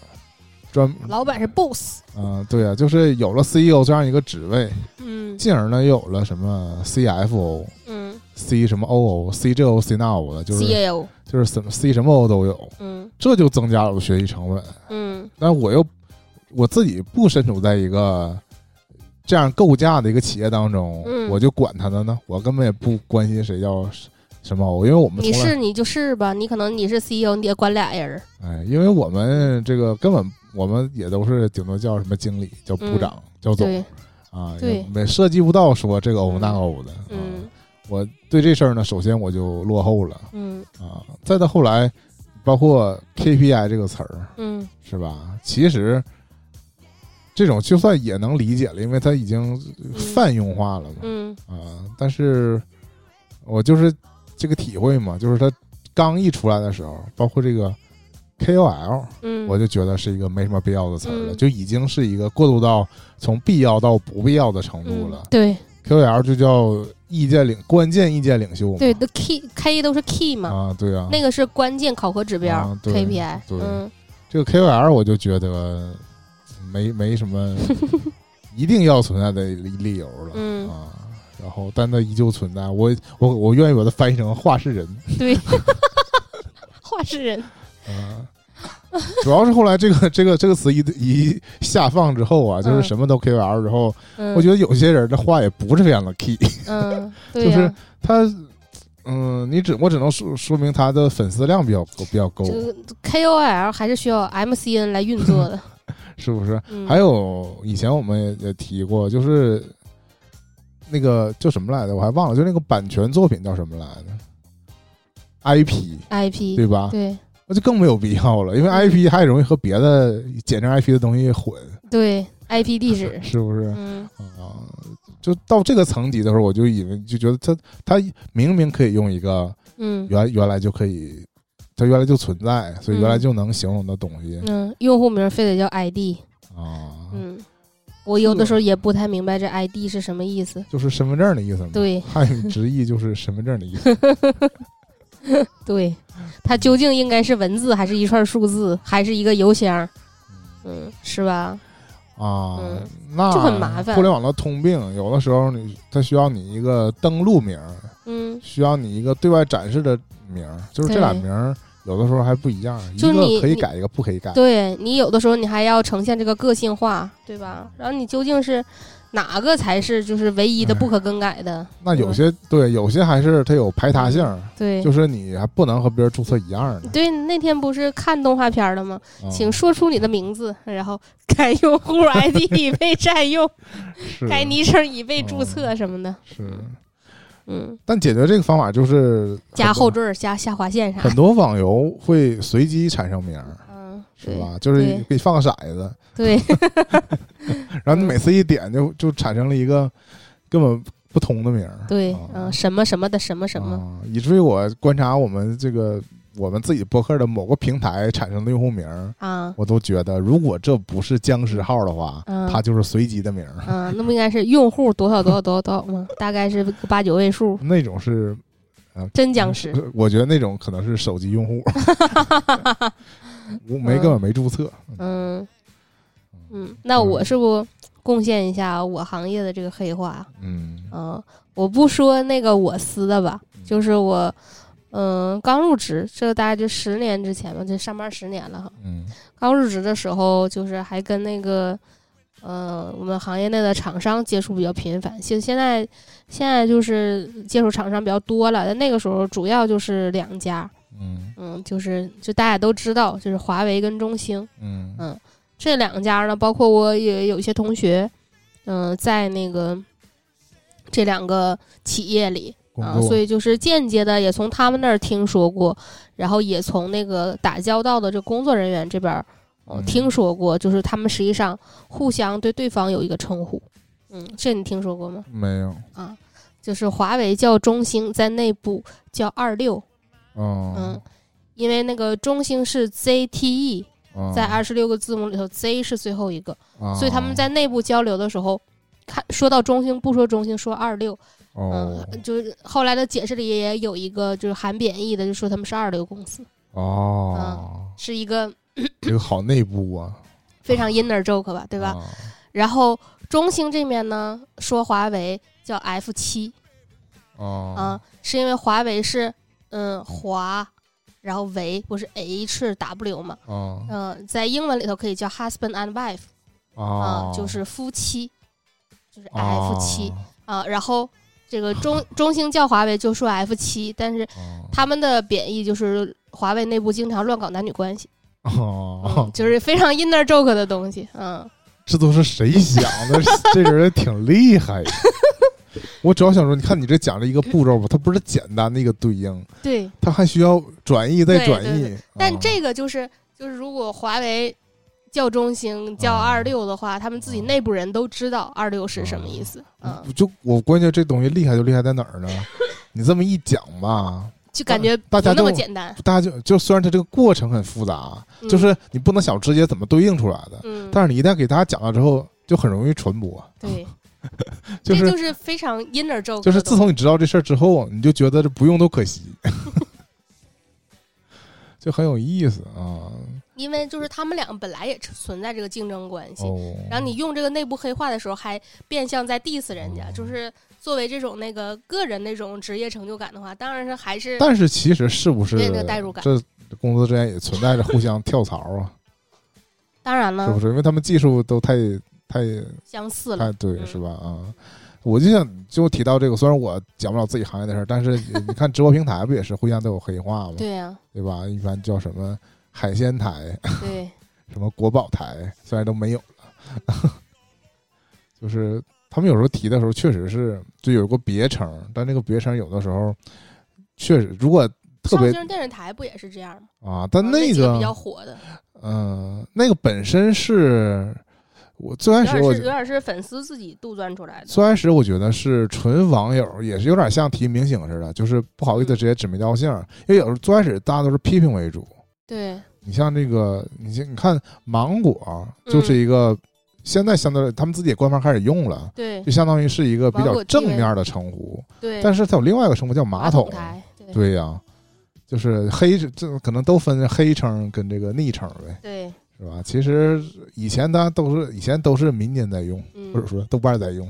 专，老板是 boss，嗯、对啊，就是有了 CEO 这样一个职位，嗯进而呢又有了什么 CFO、嗯。C 什么 OO、C 这 O、C 那 O 的，就是 CAO，就是什么 C 什么 O 都有，嗯这就增加了我的学习成本。嗯。但我又我自己不身处在一个这样构架的一个企业当中，嗯我就管他的呢，我根本也不关心谁叫什么 O，因为我们你是你就是吧，你可能你是 CEO，你得管俩人儿，哎，因为我们这个根本我们也都是顶多叫什么经理、叫部长、叫总，啊，没涉及不到说这个欧那个 O 的。啊嗯我对这事儿呢，首先我就落后了嗯啊，再到后来，包括 KPI 这个词儿嗯是吧？其实这种就算也能理解了，因为它已经泛用化了嘛。嗯啊，但是我就是这个体会嘛，就是它刚一出来的时候，包括这个 KOL，嗯，我就觉得是一个没什么必要的词儿了，嗯就已经是一个过渡到从必要到不必要的程度了嗯。对 KOL 就叫意见领关键意见领袖嘛。对的 key K 都是 key 嘛，啊，对啊，那个是关键考核指标啊对 KPI，对嗯这个 KOL 我就觉得没没什么 一定要存在的理由了、嗯啊。然后，但它依旧存在。我我我愿意把它翻译成话事人。对，话事人，啊，主要是后来这个 这个这个词一一下放之后啊，就是嗯什么都 KOL 之后，嗯，我觉得有些人的话也不是非常的 key，嗯，对就是呀，他嗯，你只我只能说说明他的粉丝量比较比较够这，个 KOL 还是需要 MCN 来运作的，是不是？嗯。还有以前我们也也提过，就是那个叫什么来着？我还忘了，就那个版权作品叫什么来着？IP IP，对吧？对那就更没有必要了，因为嗯 IP 还容易和别的简称 IP 的东西混，对 IP 地址，是不是？嗯啊，就到这个层级的时候，我就以为就觉得他他明明可以用一个嗯原原来就可以，它原来就存在，所以原来就能形容的东西、嗯，用户名非得叫 ID，啊，嗯，我有的时候也不太明白这 ID 是什么意思，就是身份证的意思嘛。对汉语直译就是身份证的意思。对，它究竟应该是文字，还是一串数字，还是一个邮箱？嗯，是吧？啊，嗯那就很麻烦互联网的通病，有的时候你它需要你一个登录名儿，嗯，需要你一个对外展示的名儿，就是这俩名儿有的时候还不一样，就是你一个可以改，一个不可以改。对你有的时候你还要呈现这个个性化，对吧？然后你究竟是哪个才是就是唯一的哎不可更改的？那有些对，有些还是它有排他性，对，就是你还不能和别人注册一样的。对，那天不是看动画片了吗？啊请说出你的名字，然后该用户 ID 已被占用，该昵称已被注册什么的。是，嗯，但解决这个方法就是加后缀、加下划线啥的。很多网游会随机产生名是吧？就是对给你放个骰子，对，然后你每次一点就就产生了一个根本不同的名儿。对，啊嗯，什么什么的什么什么，啊，以至于我观察我们这个我们自己博客的某个平台产生的用户名儿，啊，我都觉得如果这不是僵尸号的话，嗯它就是随机的名儿。嗯，那不应该是用户多少多少多少多少吗？大概是八九位数，那种是真僵尸。我觉得那种可能是手机用户，我 没根本没注册。嗯嗯，那我是不贡献一下我行业的这个黑话？嗯嗯，我不说那个我司的吧，就是我，嗯，刚入职，这个大概就十年之前吧，这上班十年了哈。嗯刚入职的时候，就是还跟那个，呃，我们行业内的厂商接触比较频繁。现现在现在就是接触厂商比较多了，但那个时候主要就是两家，嗯嗯，就是就大家都知道，就是华为跟中兴。嗯嗯这两家呢，包括我也有一些同学，嗯、在那个这两个企业里啊，所以就是间接的也从他们那儿听说过，然后也从那个打交道的这工作人员这边嗯听说过，就是他们实际上互相对对方有一个称呼，嗯，这你听说过吗？没有啊，就是华为叫中兴，在内部叫二六，哦。嗯，因为那个中兴是 ZTE，哦。在二十六个字母里头，Z 是最后一个。哦。所以他们在内部交流的时候，看说到中兴不说中兴，说二六，哦。嗯，就是后来的解释里也有一个就是含贬义的，就说他们是二流公司，哦，是一个这个好内部啊，非常 inner joke 吧，对吧？啊？然后中兴这面呢说华为叫 F 七哦。啊，是因为华为是嗯华，然后为不是 H W 嘛，啊嗯、在英文里头可以叫 husband and wife 啊、啊，就是夫妻，就是 F 啊七。啊，然后这个中 中兴叫华为就说 F 七，但是啊他们的贬义就是华为内部经常乱搞男女关系，哦。嗯，，就是非常 inner joke 的东西，嗯，这都是谁想的？这人挺厉害。我主要想说，你看你这讲了一个步骤吧，它不是简单的一个对应，对。它还需要转译再转译。啊但这个就是就是如果华为叫中兴叫啊二六的话，他们自己内部人都知道二六是什么意思，嗯，就我关键这东西厉害就厉害在哪儿呢？你这么一讲吧，就感觉不大家就那么简单，大家就就虽然它这个过程很复杂，嗯就是你不能想直接怎么对应出来的，嗯，但是你一旦给大家讲了之后，就很容易传播。对，就是这就是非常 inner joke，就是自从你知道这事儿之后，你就觉得这不用都可惜，就很有意思啊。因为就是他们两个本来也存在这个竞争关系，哦，然后你用这个内部黑化的时候，还变相在 diss 人家，哦就是作为这种那个个人那种职业成就感的话，当然是还是但是其实是不是有点那个代入感这公司之间也存在着互相跳槽啊？当然了是不是？因为他们技术都太太相似了太，对，嗯是吧？啊，我就想就提到这个，虽然我讲不了自己行业的事儿，但是你看直播平台不也是互相都有黑话吗？对呀、对吧？一般叫什么海鲜台，对，什么国宝台，虽然都没有了，就是他们有时候提的时候，确实是就有个别称，但这个别称有的时候确实如果特别上星电视台不也是这样吗？啊，但啊那个比较火的，嗯、那个本身是我最开始我有点是粉丝自己杜撰出来的。最开始我觉得是纯网友，也是有点像提明星似的，就是不好意思嗯。直接指名道姓，因为有时候最开始大家都是批评为主。对，你像这个，你像你看芒果就是一个，现在相对他们自己也官方开始用了，对就相当于是一个比较正面的称呼。对，但是它有另外一个称呼叫马桶，对。呀、就是黑这可能都分黑称跟这个昵称呗，对，是吧？其实以前大家都是以前都是民间在用，或者嗯，说豆瓣在用，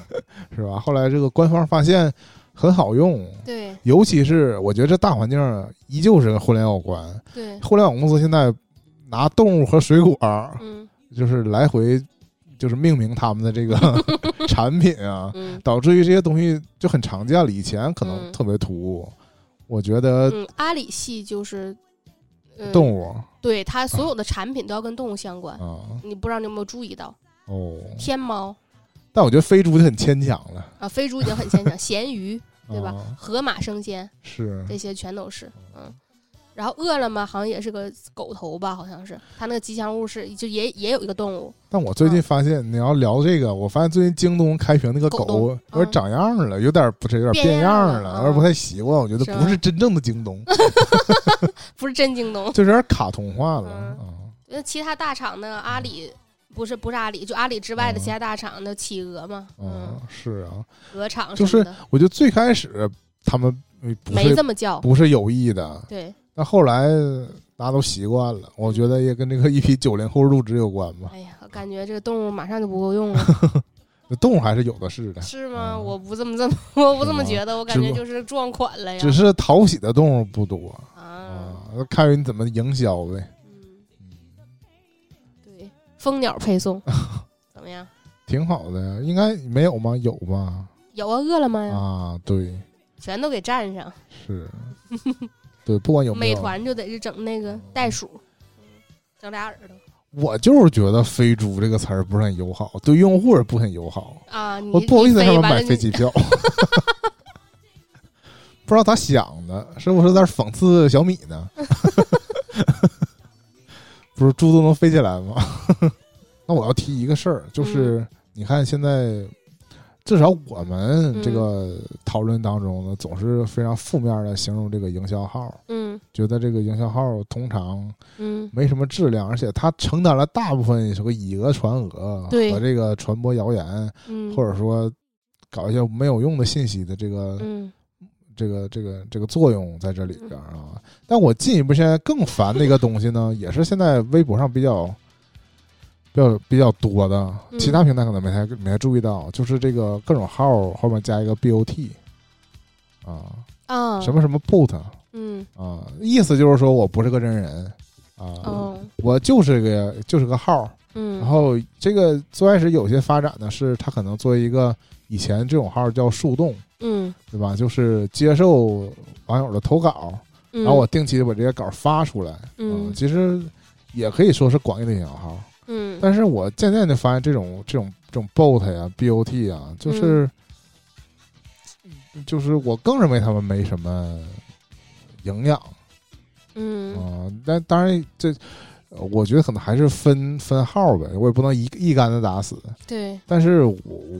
是吧？后来这个官方发现很好用，对尤其是我觉得这大环境依旧是跟互联网有关。对，互联网公司现在拿动物和水果，嗯就是来回就是命名他们的这个 产品啊，嗯导致于这些东西就很常见了。以前可能嗯特别突兀，我觉得嗯，阿里系就是。嗯动物对它所有的产品都要跟动物相关，啊你不知道你有没有注意到？哦，天猫但我觉得飞猪就很牵强了，啊，飞猪已经很牵强，咸鱼对吧？啊河马生鲜是这些全都是，嗯。然后饿了么好像也是个狗头吧，好像是。它那个吉祥物是就也也有一个动物，但我最近发现，你要聊这个，我发现最近京东开屏那个狗有点长样了，有点不是有点变变样样了有点不太习惯。我觉得不是真正的京东，不是真京东。就是有点卡通化了嗯。啊。那其他大厂呢？阿里不是不是阿里，就阿里之外的嗯。其他大厂的企鹅嘛，嗯嗯，，是啊，鹅厂就是我觉得最开始他们没这么叫，不是有意的，对，但后来大家都习惯了。我觉得也跟这个一批九零后入职有关吧。哎呀，我感觉这个动物马上就不够用了，那动物还是有的是的，是吗？嗯我不这么这么，我不这么觉得，我感觉就是撞款了呀，只是讨喜的动物不多啊，啊，那看你怎么营销呗。嗯，对，蜂鸟配送 怎么样？挺好的呀，应该没有吗？有吧？有啊，饿了么呀，啊，对，全都给占上。是，对，不管有没美，团就得是整那个袋鼠，嗯整俩耳朵我就是觉得“飞猪”这个词儿不是很友好，对用户也不很友好。啊，你我不好意思在上面买飞机 票，不知道咋想的，是不是在讽刺小米呢？不是猪都能飞起来吗？那我要提一个事儿，就是、你看现在，至少我们这个讨论当中呢，总是非常负面的形容这个营销号，嗯。觉得这个营销号通常嗯。没什么质量，而且它承担了大部分什么以讹传讹和这个传播谣言，嗯，或者说搞一些没有用的信息的这个、嗯。这个这个这个作用在这里边啊。但我进一步现在更烦的一个东西呢，也是现在微博上比较比较比较多的，嗯其他平台可能没太没太注意到，就是这个各种号后面加一个 bot 啊，啊，什么什么 bot 嗯啊，意思就是说我不是个真人啊，哦我就是个就是个号。嗯，然后这个最开始有些发展呢，是它可能作为一个以前这种号叫树洞，嗯对吧？就是接受网友的投稿，嗯，然后我定期的把这些稿发出来。嗯其实也可以说是广义的营销号。嗯但是我渐渐的发现，这种这种这种 bot 呀、bot 啊，就是、就是我更认为他们没什么营养嗯啊、但当然这。呃我觉得可能还是分分号呗，我也不能一一竿子打死。对。但是我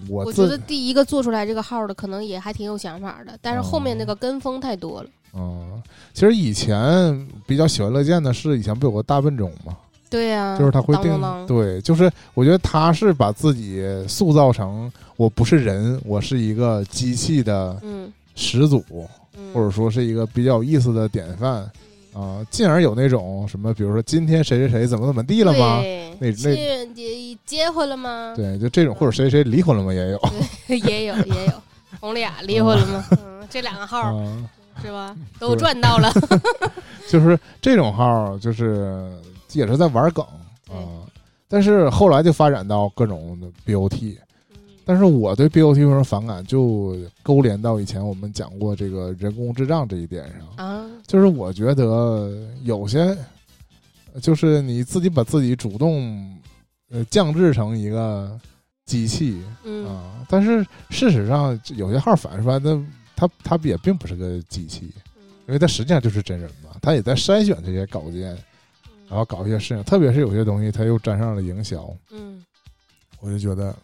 我我觉得第一个做出来这个号的可能也还挺有想法的，但是后面那个跟风太多了。嗯，其实以前比较喜闻乐见的是，以前不有个大笨钟吗？对呀、就是他会定，对，就是我觉得他是把自己塑造成我不是人，我是一个机器的嗯始祖，嗯，或者说是一个比较有意思的典范啊、进而有那种什么，比如说今天谁谁谁怎么怎么地了吗？对那那结结结婚了吗？对，就这种，或者谁谁离婚了吗？也有 也有 也有，红利亚离婚了吗？嗯，这两个号啊、是吧？都赚到了。就是这种号，就是也是在玩梗啊、对但是后来就发展到各种的 BOT，但是我对 BOT 为什么反感，就勾连到以前我们讲过这个人工智障这一点上，啊，就是我觉得有些，就是你自己把自己主动呃降智成一个机器嗯。啊，但是事实上有些号反出来的，他他也并不是个机器，因为他实际上就是真人嘛，他也在筛选这些稿件，然后搞一些事情，特别是有些东西他又沾上了营销，嗯。我就觉得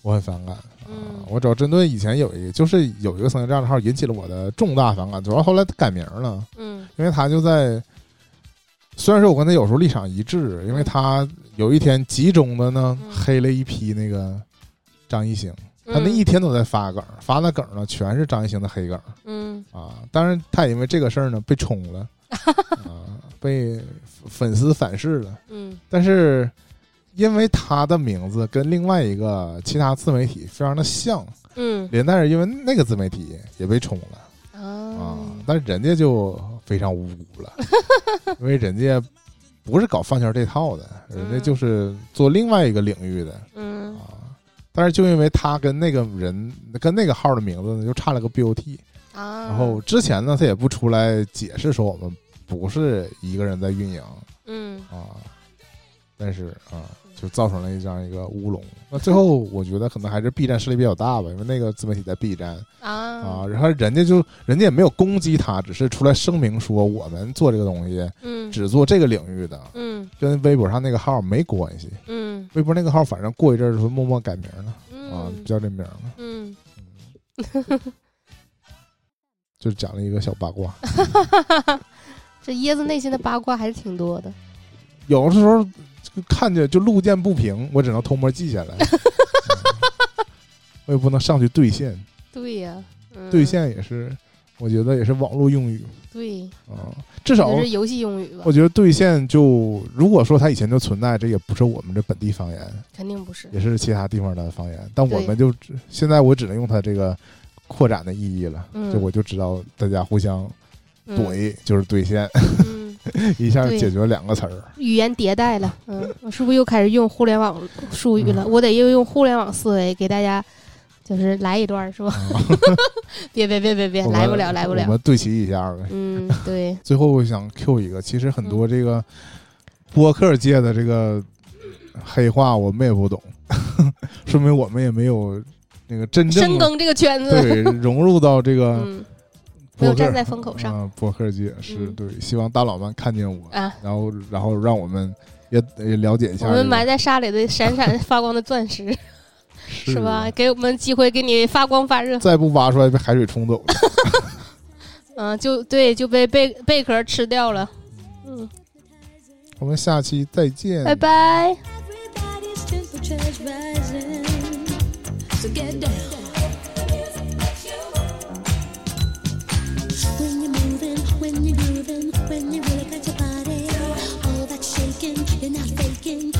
我很反感啊嗯！我主要针对以前有一个，就是有一个曾经这样的号引起了我的重大反感，主要后来他改名了，嗯。因为他就在，虽然说我跟他有时候立场一致，因为他有一天集中的呢嗯。黑了一批那个张艺兴，嗯，他那一天都在发梗，发那梗呢全是张艺兴的黑梗嗯。啊！当然他也因为这个事儿呢被冲了啊，被粉丝反噬了。嗯。但是因为他的名字跟另外一个其他自媒体非常的像，嗯。连带着因为那个自媒体也被冲了啊啊，但是人家就非常无辜了，因为人家不是搞饭圈这套的，人家就是做另外一个领域的嗯。啊。但是就因为他跟那个人跟那个号的名字呢，就差了个 BOT，啊，然后之前呢，他也不出来解释说我们不是一个人在运营，嗯。啊，但是啊，就造成了这样一个乌龙。那最后我觉得可能还是 B 站势力比较大吧，因为那个自媒体在 B 站啊。啊，然后人家就人家也没有攻击他，只是出来声明说我们做这个东西嗯。只做这个领域的，嗯。跟微博上那个号没关系。嗯。微博那个号反正过一阵儿就会默默改名了啊，嗯。不叫这名了，嗯，就讲了一个小八卦。这椰子内心的八卦还是挺多的。有的时候看见就路见不平，我只能偷摸记下来，嗯 我也不能上去兑现。对呀，嗯兑现也是，我觉得也是网络用语对，啊。至少这是游戏用语吧我？觉得兑现就如果说它以前就存在，这也不是我们这本地方言，肯定不是。也是其他地方的方言。但我们就只现在我只能用它这个扩展的意义了，嗯就我就知道大家互相嗯怼就是兑现，嗯，一下解决了两个词儿。语言迭代了，嗯，我是不是又开始用互联网术语了？我得又用互联网思维给大家，就是来一段是吧？啊别别别别别，来不了来不了。我们对齐一下呗。嗯，对，最后我想 Q 一个，其实很多嗯这个播客界的这个黑话我们也不懂，说明我们也没有那个真正深耕这个圈子，对 融入到这个嗯，没有站在风口上啊博客界是嗯对，希望大佬们看见我，啊。然后然后让我们也也了解一下我们埋在沙里的闪闪发光的钻石，是是吧？？给我们机会，给你发光发热。再不挖出来被海水冲走了。嗯，就对，就被贝贝壳吃掉了。嗯，我们下期再见，拜拜。get down. When you're moving, when you're grooving, when you really got your body, all that shaking, you're not faking.